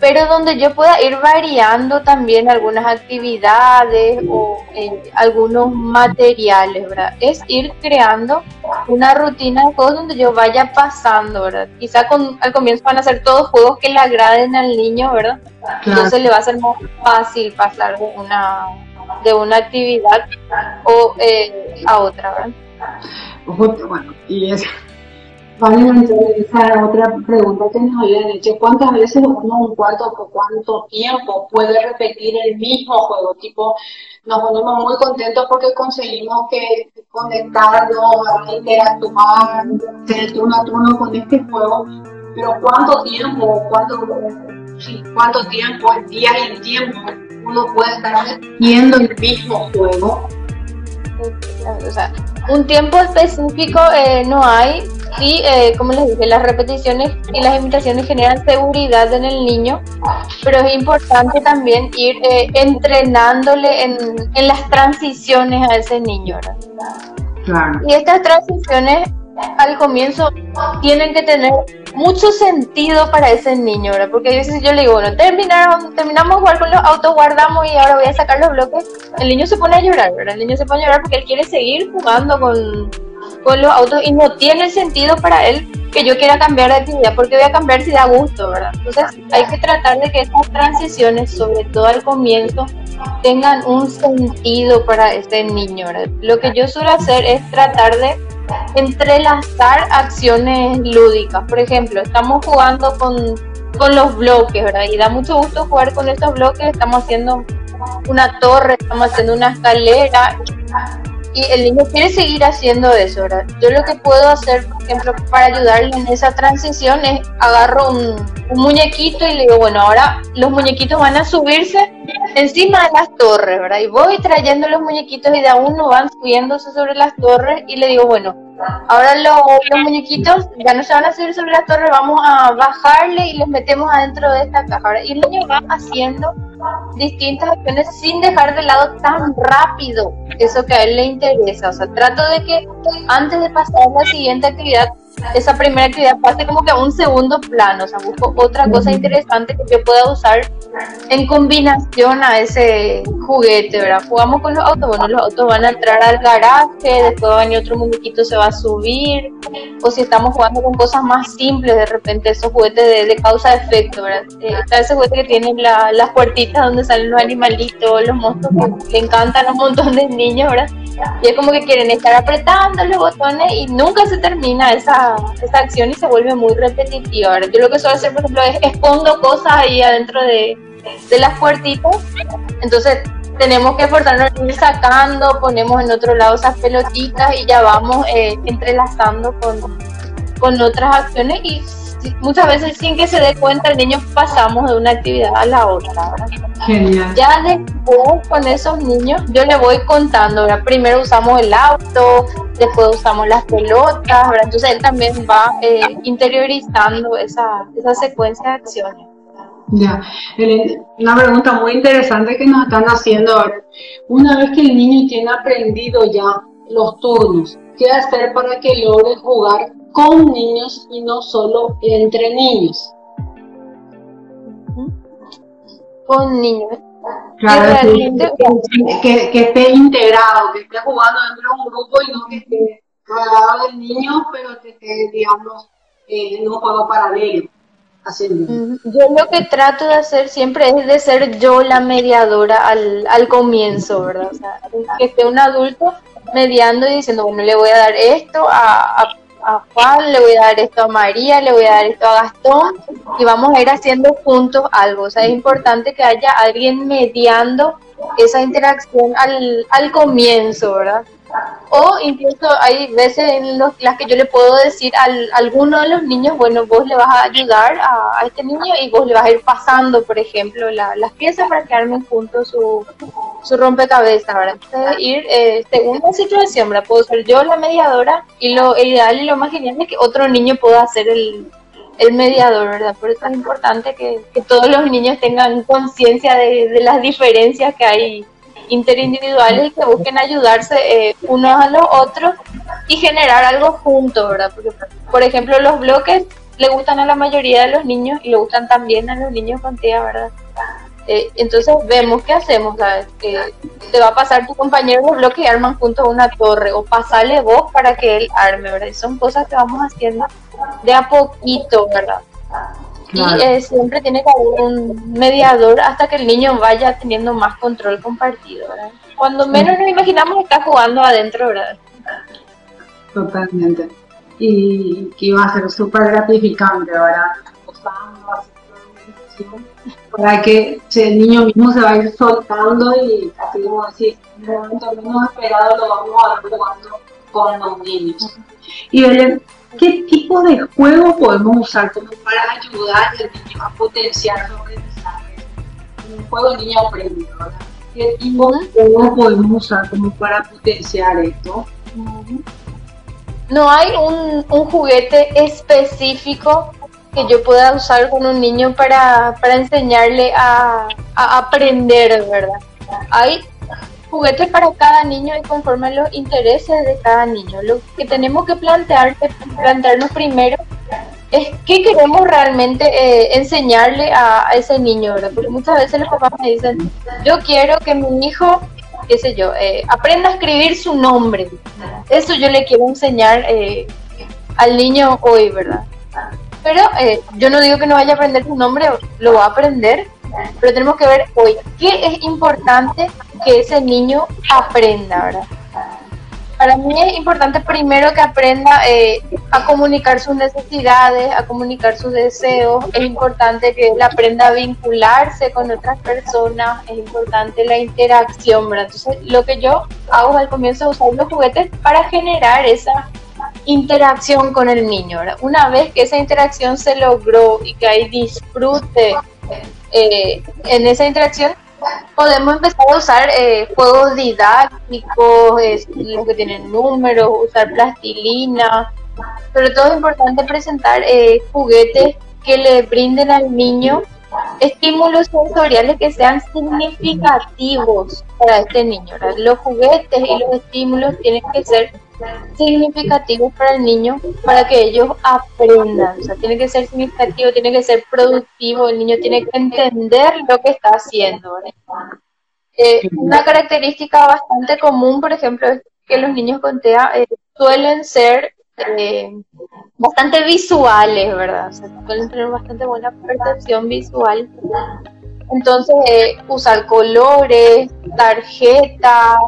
pero donde yo pueda ir variando también algunas actividades o eh, algunos materiales, ¿verdad? Es ir creando una rutina de juegos donde yo vaya pasando, ¿verdad? Quizá con, al comienzo van a ser todos juegos que le agraden al niño, ¿verdad? Entonces le va a ser más fácil pasar de una, de una actividad o eh, a otra, ¿verdad? Bueno, y es Vale, esa otra pregunta que nos habían hecho. ¿Cuántas veces uno un cuarto por cuánto tiempo puede repetir el mismo juego? Tipo, nos ponemos muy contentos porque conseguimos que conectarnos, interactuar, tener turno a turno con este juego. Pero ¿cuánto tiempo, cuánto, sí, cuánto tiempo, el día y el tiempo, uno puede estar repitiendo el mismo juego? O sea, un tiempo específico eh, no hay, y eh, como les dije, las repeticiones y las imitaciones generan seguridad en el niño, pero es importante también ir eh, entrenándole en, en, las transiciones a ese niño. Y estas transiciones al comienzo tienen que tener mucho sentido para ese niño, ¿verdad? Porque a veces yo le digo, bueno, terminaron, terminamos jugar con los autos, guardamos y ahora voy a sacar los bloques. El niño se pone a llorar, ¿verdad? El niño se pone a llorar porque él quiere seguir jugando con, con los autos y no tiene sentido para él que yo quiera cambiar de actividad, porque voy a cambiar si da gusto, ¿verdad? Entonces hay que tratar de que estas transiciones, sobre todo al comienzo, tengan un sentido para este niño, ¿verdad? Lo que yo suelo hacer es tratar de entrelazar acciones lúdicas. Por ejemplo, estamos jugando con, con los bloques, ¿verdad? Y da mucho gusto jugar con estos bloques. Estamos haciendo una torre, estamos haciendo una escalera y el niño quiere seguir haciendo eso, ¿verdad? Yo lo que puedo hacer, por ejemplo, para ayudarle en esa transición es agarro un, muñequito y le digo, bueno, ahora los muñequitos van a subirse encima de las torres, ¿verdad? Y voy trayendo los muñequitos y de a uno van subiéndose sobre las torres y le digo, bueno, ahora los muñequitos ya no se van a subir sobre las torres, vamos a bajarle y los metemos adentro de esta caja, Y el niño va haciendo distintas acciones sin dejar de lado tan rápido eso que a él le interesa. O sea, trato de que antes de pasar a la siguiente actividad esa primera actividad pase como que a un segundo plano, o sea, busco otra cosa interesante que yo pueda usar en combinación a ese juguete, ¿verdad? Jugamos con los autos, bueno, los autos van a entrar al garaje, después va a otro muñequito, se va a subir, o si estamos jugando con cosas más simples, de repente esos juguetes de, causa-efecto, ¿verdad? Eh, está ese juguete que tiene las puertitas donde salen los animalitos, los monstruos que encantan a un montón de niños, ¿verdad? Y es como que quieren estar apretando los botones y nunca se termina esa, esa acción y se vuelve muy repetitiva. Yo lo que suelo hacer, por ejemplo, es expondo cosas ahí adentro de, de las puertitas. Entonces tenemos que esforzarnos ir sacando, ponemos en otro lado esas pelotitas y ya vamos eh, entrelazando con, con otras acciones y muchas veces sin que se dé cuenta el niño pasamos de una actividad a la otra. Genial. Ya después con esos niños yo le voy contando, primero usamos el auto, después usamos las pelotas, entonces él también va eh, interiorizando esa, esa secuencia de acciones. Ya, una pregunta muy interesante que nos están haciendo ahora. Una vez que el niño tiene aprendido ya los turnos, ¿qué hacer para que logre jugar con niños y no solo entre niños. Con niños. Claro, que, que, esté integrado, que esté jugando dentro de un grupo y no que esté rodeado de niños, pero que esté, digamos, eh, en un juego paralelo. Yo lo que trato de hacer siempre es de ser yo la mediadora al, al comienzo, ¿verdad? O sea, que esté un adulto mediando y diciendo, bueno, le voy a dar esto a, a a Juan, le voy a dar esto a María, le voy a dar esto a Gastón y vamos a ir haciendo juntos algo. O sea, es importante que haya alguien mediando esa interacción al, al comienzo, ¿verdad? O incluso hay veces en los, las que yo le puedo decir a alguno de los niños, bueno, vos le vas a ayudar a, este niño y vos le vas a ir pasando, por ejemplo, las piezas para que armen juntos su, su rompecabezas, ¿verdad? Ir eh, según la situación, ¿verdad? Puedo ser yo la mediadora y lo ideal y lo más genial es que otro niño pueda ser el, el mediador, ¿verdad? Por eso es importante que, que todos los niños tengan conciencia de las diferencias que hay interindividuales y que busquen ayudarse eh, unos a los otros y generar algo juntos, ¿verdad? Porque, por ejemplo, los bloques le gustan a la mayoría de los niños y le gustan también a los niños con tía, ¿verdad? Eh, entonces vemos qué hacemos, ¿sabes? te va a pasar tu compañero los bloques y arman juntos una torre o pasarle vos para que él arme, ¿verdad? Son cosas que vamos haciendo de a poquito, ¿verdad? Y eh, siempre tiene que haber un mediador hasta que el niño vaya teniendo más control compartido, ¿verdad? Cuando menos nos imaginamos está jugando adentro, ¿verdad? Totalmente. Y que iba a ser súper gratificante, ¿verdad? para que el niño mismo se va a ir soltando y así como decir, en el momento menos esperado lo vamos a ver jugando con los niños. Y Belén, ¿qué tipo de juego podemos usar como para ayudar al niño a potenciar su aprendizaje? Un juego niño aprende, ¿verdad? ¿Qué tipo de juego podemos usar como para potenciar esto? No hay un, un juguete específico que yo pueda usar con un niño para, para enseñarle a, a aprender, ¿verdad? Hay juguetes para cada niño y conforme a los intereses de cada niño. Lo que tenemos que plantear, plantearnos primero es qué queremos realmente eh, enseñarle a, ese niño, ¿verdad? Porque muchas veces los papás me dicen, yo quiero que mi hijo, qué sé yo, eh, aprenda a escribir su nombre. Eso yo le quiero enseñar eh, al niño hoy, ¿verdad? Pero yo no digo que no vaya a aprender su nombre, lo va a aprender, pero tenemos que ver hoy qué es importante que ese niño aprenda, ¿verdad? Para mí es importante primero que aprenda eh, a comunicar sus necesidades, a comunicar sus deseos. Es importante que él aprenda a vincularse con otras personas. Es importante la interacción, ¿verdad? Entonces, lo que yo hago al comienzo es usar los juguetes para generar esa interacción con el niño. ¿verdad? Una vez que esa interacción se logró y que hay disfrute eh, en esa interacción, podemos empezar a usar eh, juegos didácticos, los que tienen números, usar plastilina. Sobre todo es importante presentar eh, juguetes que le brinden al niño estímulos sensoriales que sean significativos para este niño. Los juguetes y los estímulos tienen que ser significativos para el niño para que ellos aprendan. O sea, tiene que ser significativo, tiene que ser productivo, el niño tiene que entender lo que está haciendo. Eh, una característica bastante común, por ejemplo, es que los niños con TEA eh, suelen ser eh, bastante visuales, ¿verdad? O sea, suelen tener bastante buena percepción visual. Entonces, usar colores, tarjetas,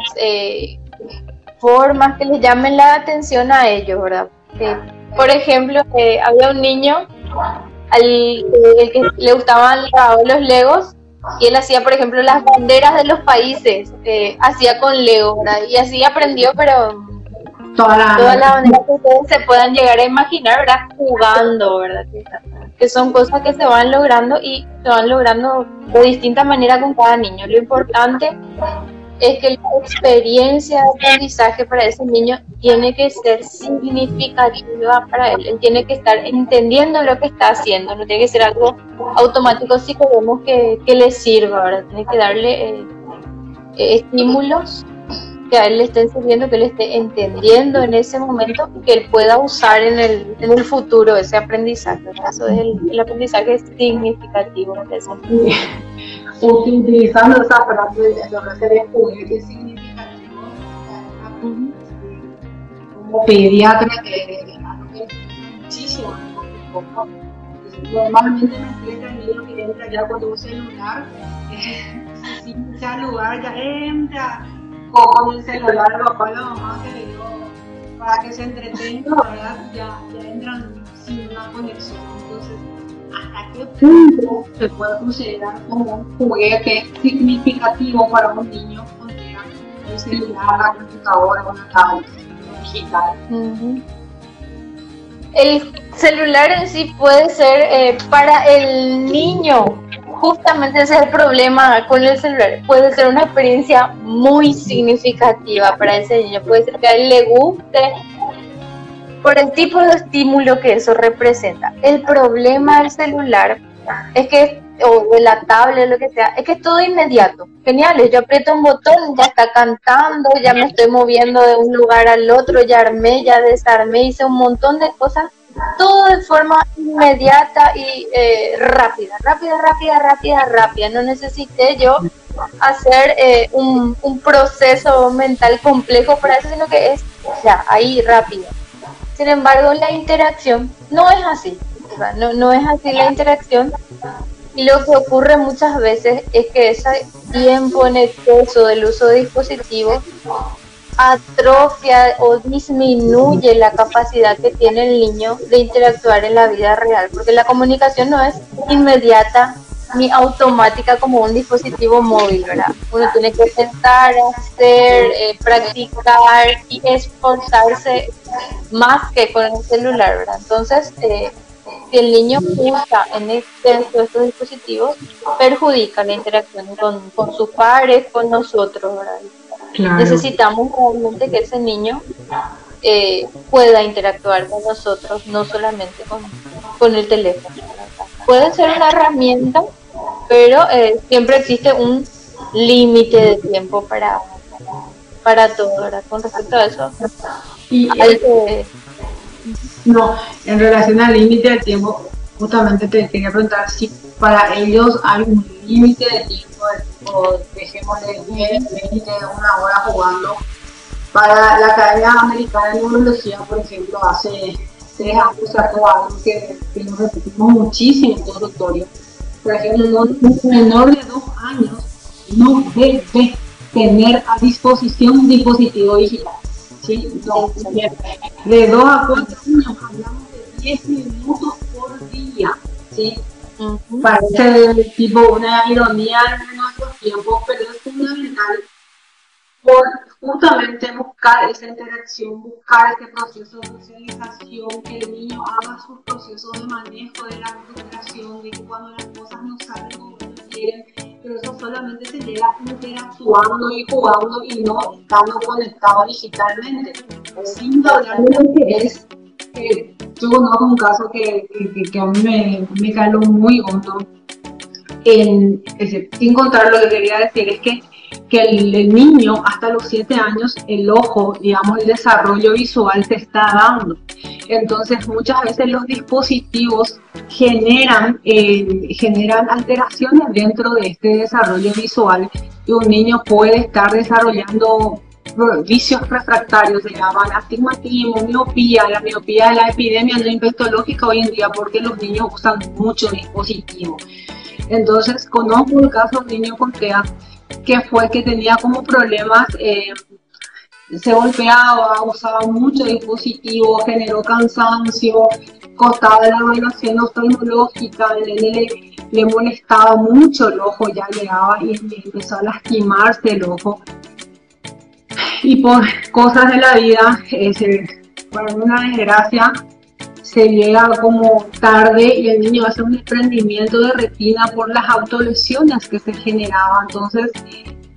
formas que les llamen la atención a ellos, ¿verdad? por ejemplo, eh, había un niño al que le gustaban los legos y él hacía, por ejemplo, las banderas de los países, eh, hacía con Lego, ¿verdad? Y así aprendió, pero todas las banderas que ustedes se puedan llegar a imaginar, ¿verdad? Jugando, ¿verdad? Que son cosas que se van logrando y se van logrando de distinta manera con cada niño. Lo importante es que la experiencia de aprendizaje para ese niño tiene que ser significativa para él. Él tiene que estar entendiendo lo que está haciendo, no tiene que ser algo automático si queremos que, que le sirva, ¿verdad? Tiene que darle eh, eh, estímulos que a él le estén sirviendo, que él esté entendiendo en ese momento y que él pueda usar en el, en el futuro ese aprendizaje. Eso es el, aprendizaje significativo. Utilizando esa frase de lo juguetes significativos, como pediatra que muchísimo. Normalmente me explica el niño que entra ya cuando un celular, si se lugar ya entra con el celular el papá y la mamá que le dio para que se entretenga, ¿verdad? Ya, ya entran sin una conexión. Entonces, ¿hasta qué punto se puede considerar como un juguete significativo para un niño con el celular, la computadora o la tablet digital? El celular en sí puede ser eh, para el niño justamente ese es el problema con el celular. Puede ser una experiencia muy significativa para ese niño. Puede ser que a él le guste por el tipo de estímulo que eso representa. El problema del celular es que, o de la tablet, lo que sea, es que es todo inmediato. Genial, yo aprieto un botón, ya está cantando, ya me estoy moviendo de un lugar al otro, ya armé, ya desarmé, hice un montón de cosas todo de forma inmediata y eh, rápida, rápida, rápida, rápida, rápida. No necesité yo hacer eh, un, proceso mental complejo para eso, sino que es ya, ahí rápido. Sin embargo, la interacción no es así, no, no es así la interacción. Y lo que ocurre muchas veces es que ese tiempo en exceso del uso de dispositivos atrofia o disminuye la capacidad que tiene el niño de interactuar en la vida real, porque la comunicación no es inmediata ni automática como un dispositivo móvil, ¿verdad? Uno tiene que sentar, hacer, eh, practicar y esforzarse más que con el celular, ¿verdad? Entonces, eh, si el niño usa en exceso estos dispositivos, perjudica la interacción con, con sus pares, con nosotros, ¿verdad? Necesitamos realmente que ese niño eh, pueda interactuar con nosotros, no solamente con, el teléfono. Puede ser una herramienta, pero eh, siempre existe un límite de tiempo para, para todo, ¿verdad? Con respecto a eso. Y no, en relación al límite de tiempo, justamente te quería preguntar si para ellos hay un límite de tiempo, o dejemos de 10, 20, una hora jugando. Para la Academia Americana de Neurología, por ejemplo, hace tres años sacó algo que, que nos repetimos muchísimo en todo doctorio. Por ejemplo, un menor de dos años no debe tener a disposición un dispositivo digital. ¿sí? de 2 a 4 años hablamos de 10 minutos día. ¿sí? Parece tipo una ironía en nuestros tiempos, pero es fundamental por justamente buscar esa interacción, buscar este proceso de socialización, que el niño haga su proceso de manejo de la frustración, de que cuando las cosas no salen como quieren, pero eso solamente se llega interactuando y jugando y no estando conectado digitalmente. Sin hablar de lo que es, yo conozco un caso que, a mí me, me caló muy hondo. Sin contar lo que quería decir es que que el, niño hasta los 7 años, el ojo, digamos, el desarrollo visual se está dando. Entonces muchas veces los dispositivos generan, eh, generan alteraciones dentro de este desarrollo visual y un niño puede estar desarrollando vicios refractarios, se llaman astigmatismo, miopía. La miopía es la epidemia no infectológica hoy en día porque los niños usan mucho dispositivo. Entonces, conozco el caso de un niño con TEA que fue que tenía como problemas, eh, se golpeaba, usaba mucho dispositivo, generó cansancio, costaba la evaluación oftalmológica, le, le, molestaba mucho el ojo, ya llegaba y empezó a lastimarse el ojo. Y por cosas de la vida, eh, por una desgracia, se llega como tarde y el niño hace un desprendimiento de retina por las autolesiones que se generaban. Entonces,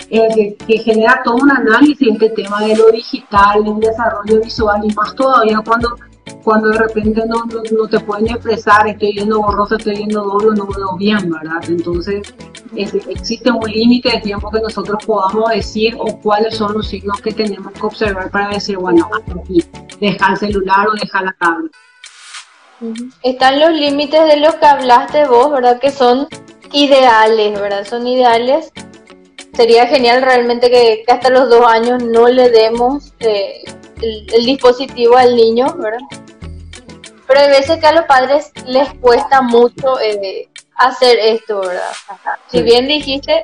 que, genera todo un análisis este tema de lo digital, el desarrollo visual y más todavía cuando cuando de repente no, no, te pueden expresar, estoy viendo borroso, estoy viendo doble, no veo bien, ¿verdad? Entonces, existe un límite de tiempo que nosotros podamos decir o cuáles son los signos que tenemos que observar para decir, bueno, aquí, deja el celular o deja la tablet. Están los límites de los que hablaste vos, ¿verdad? Que son ideales, ¿verdad? Son ideales. Sería genial realmente que, hasta los dos años no le demos eh, el, dispositivo al niño, ¿verdad? Pero hay veces que a los padres les cuesta mucho eh, hacer esto, ¿verdad? Si bien dijiste,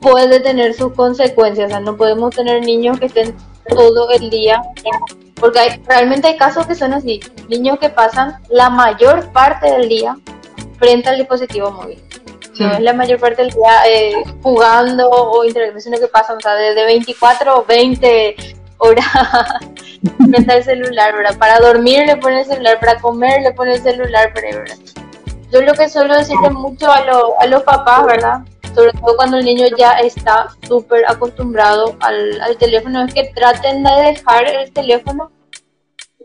puede tener sus consecuencias, o sea, no podemos tener niños que estén todo el día porque hay, realmente hay casos que son así, niños que pasan la mayor parte del día frente al dispositivo móvil. No es la mayor parte del día eh, jugando o interactuando, sino que pasan, o sea, desde 24 o 20 horas frente al celular, ¿verdad? Para dormir le ponen el celular, para comer le ponen el celular, ¿verdad? Yo lo que suelo decirle mucho a, a los papás, ¿verdad? sobre todo cuando el niño ya está súper acostumbrado al, al, teléfono, es que traten de dejar el teléfono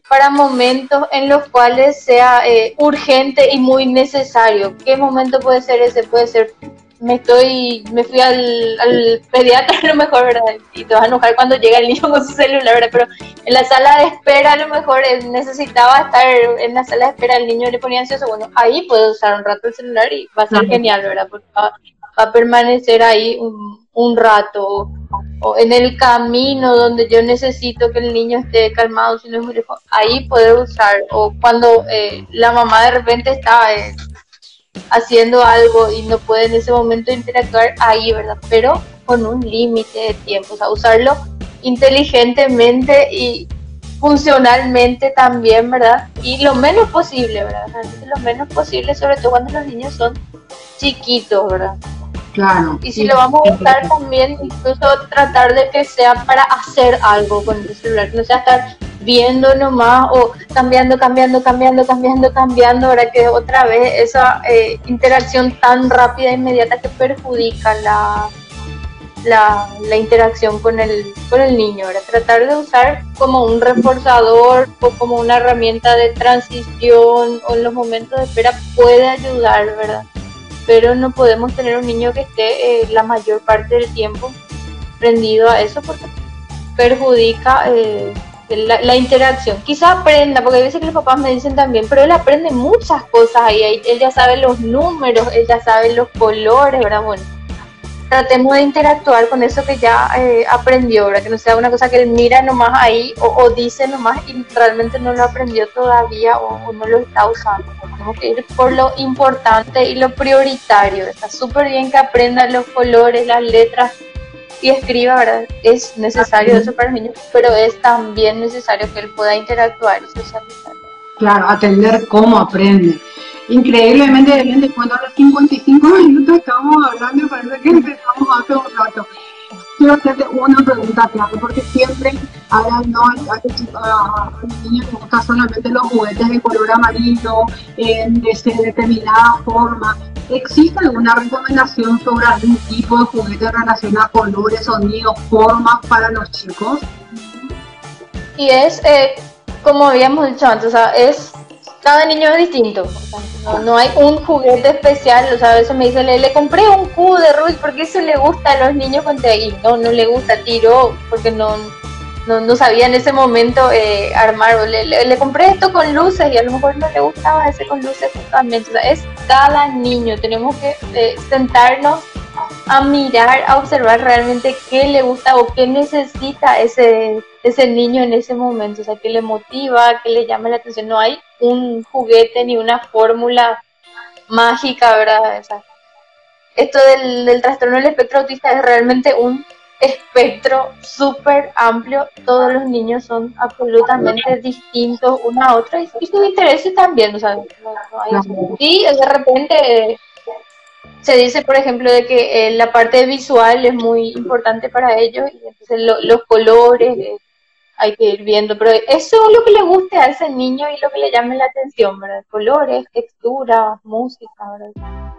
para momentos en los cuales sea eh, urgente y muy necesario. ¿Qué momento puede ser ese? Puede ser, me estoy, me fui al, al pediatra a lo mejor, ¿verdad? Y te vas a enojar cuando llega el niño con su celular, ¿verdad? Pero en la sala de espera a lo mejor necesitaba estar en la sala de espera, el niño le ponía ansioso, bueno, ahí puedo usar un rato el celular y va a ser genial, ¿verdad? Porque va a permanecer ahí un, un rato o en el camino donde yo necesito que el niño esté calmado si no es muy lejos, ahí poder usar o cuando eh, la mamá de repente está eh, haciendo algo y no puede en ese momento interactuar ahí, ¿verdad? Pero con un límite de tiempo, o sea, usarlo inteligentemente y funcionalmente también, ¿verdad? Y lo menos posible, ¿verdad? Lo menos posible, sobre todo cuando los niños son chiquitos, ¿verdad? Claro. Y si lo vamos a usar también, incluso tratar de que sea para hacer algo con el celular, no sea estar viendo nomás o cambiando, cambiando, cambiando, cambiando, cambiando, ahora que otra vez esa eh, interacción tan rápida e inmediata que perjudica la, la, interacción con el, con el niño, ahora tratar de usar como un reforzador o como una herramienta de transición o en los momentos de espera puede ayudar, ¿verdad? pero no podemos tener un niño que esté eh, la mayor parte del tiempo prendido a eso porque perjudica eh, la, interacción. Quizá aprenda, porque a veces que los papás me dicen también, pero él aprende muchas cosas ahí, él ya sabe los números, él ya sabe los colores, ¿verdad? Bueno, tratemos de interactuar con eso que ya eh, aprendió, ¿verdad? Que no sea una cosa que él mira nomás ahí o, dice nomás y realmente no lo aprendió todavía o, no lo está usando. Tenemos que ir por lo importante y lo prioritario. Está súper bien que aprenda los colores, las letras y escriba, ¿verdad? Es necesario eso para el niño, pero es también necesario que él pueda interactuar y socializar. Claro, atender cómo aprende increíblemente bien, después de los 55 minutos estamos hablando y parece que empezamos hace un rato. Quiero hacerte una pregunta porque siempre no, a, los niños les solamente los juguetes de color amarillo, de determinada forma. ¿Existe alguna recomendación sobre algún tipo de juguete relacionado a colores, sonidos, formas para los chicos? Y es, eh, como habíamos dicho antes, o sea, es cada niño es distinto. no, hay un juguete especial. O sea, a veces me dicen, le, le compré un cubo de Rubik porque eso le gusta a los niños con y no, no le gusta, tiró porque no, no, sabía en ese momento eh, armar. Le, le, compré esto con luces y a lo mejor no le gustaba ese con luces justamente. O sea, es cada niño. Tenemos que eh, sentarnos a mirar, a observar realmente qué le gusta o qué necesita ese, ese niño en ese momento, o sea, qué le motiva, qué le llama la atención. No hay un juguete ni una fórmula mágica, ¿verdad? esto del, del trastorno del espectro autista es realmente un espectro súper amplio. Todos los niños son absolutamente distintos uno a otro y, sus intereses también. O sea, y de repente se dice, por ejemplo, de que eh, la parte visual es muy importante para ellos y entonces los colores eh, hay que ir viendo, pero eso es lo que le guste a ese niño y lo que le llame la atención, ¿verdad? Colores, textura, música, ¿verdad?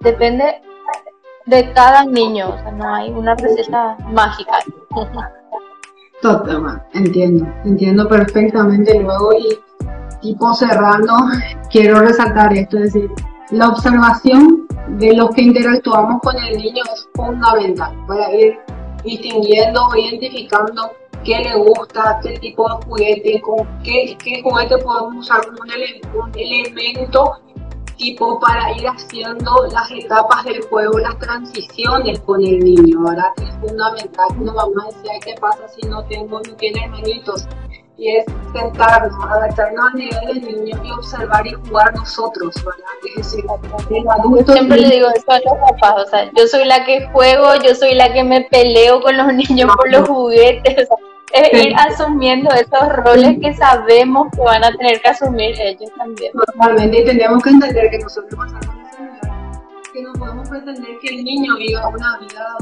Depende de cada niño, o sea, no hay una receta mágica. Totalmente, entiendo, entiendo perfectamente luego y tipo cerrando, quiero resaltar esto, es decir, la observación de los que interactuamos con el niño es fundamental para ir distinguiendo identificando qué le gusta, qué tipo de juguete, con qué, qué juguete podemos usar como un, elemento tipo para ir haciendo las etapas del juego, las transiciones con el niño, ¿verdad? es fundamental. Una mamá decía, ¿qué pasa si no tengo, no tiene hermanitos? Y es sentarnos, adaptarnos al nivel del niño y observar y jugar nosotros, ¿verdad? Es decir, el adulto... Siempre le digo eso a los papás, o sea, yo soy la que juego, yo soy la que me peleo con los niños por los juguetes, o sea, es ir asumiendo esos roles que sabemos que van a tener que asumir ellos también. Normalmente, y tenemos que entender que nosotros pasamos que no podemos pretender que el niño viva una vida,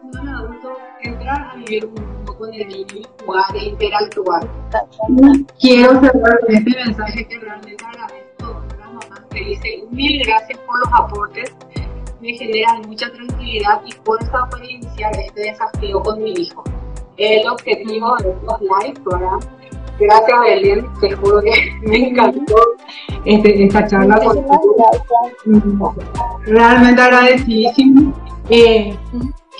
sino el adulto entrar a vivir un niño y jugar e interactuar. Quiero cerrar con este mensaje que realmente agradezco a las mamás que dicen mil gracias por los aportes, me generan mucha tranquilidad y fuerza para iniciar este desafío con mi hijo. El objetivo de estos live, ¿verdad? Gracias Belén, te juro que me encantó este, esta charla. Realmente agradecidísimo. Eh,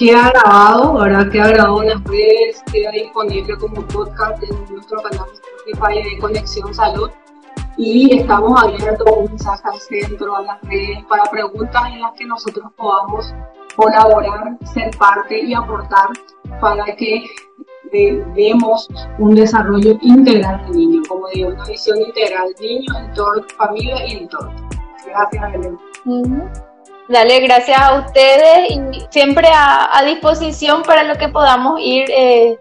queda grabado, ¿verdad? Queda grabado en las redes, queda disponible como podcast en nuestro canal Spotify de Conexión Salud. Y estamos abiertos un mensaje al centro, a las redes, para preguntas en las que nosotros podamos colaborar, ser parte y aportar para que vemos un desarrollo integral del niño, como digo, una visión integral, niño, entorno, familia y entorno. Gracias, Elena. Dale, gracias a ustedes y siempre a, disposición para lo que podamos ir eh,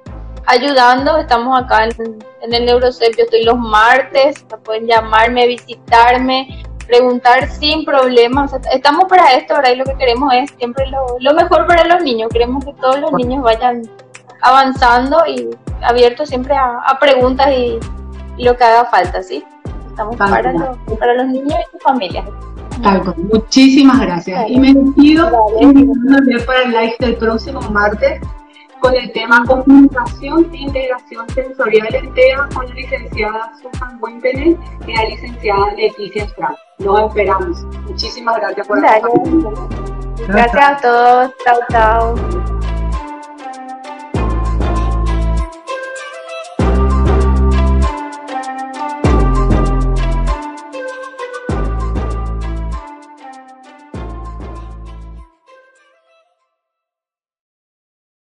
ayudando. Estamos acá en, el Neurocep, yo estoy los martes, pueden llamarme, visitarme, preguntar sin problemas. estamos para esto, ahora Y lo que queremos es siempre lo, lo mejor para los niños. Queremos que todos los niños vayan avanzando y abiertos siempre a, preguntas y, lo que haga falta, ¿sí? Estamos para, para los niños y sus familias. Muchísimas gracias. Y me despido para el live del próximo martes con el tema comunicación e integración sensorial entera con la licenciada Susan Wentenen y la licenciada Leticia Estrada. Nos esperamos. Muchísimas gracias por estar Gracias a todos. Chao, chao.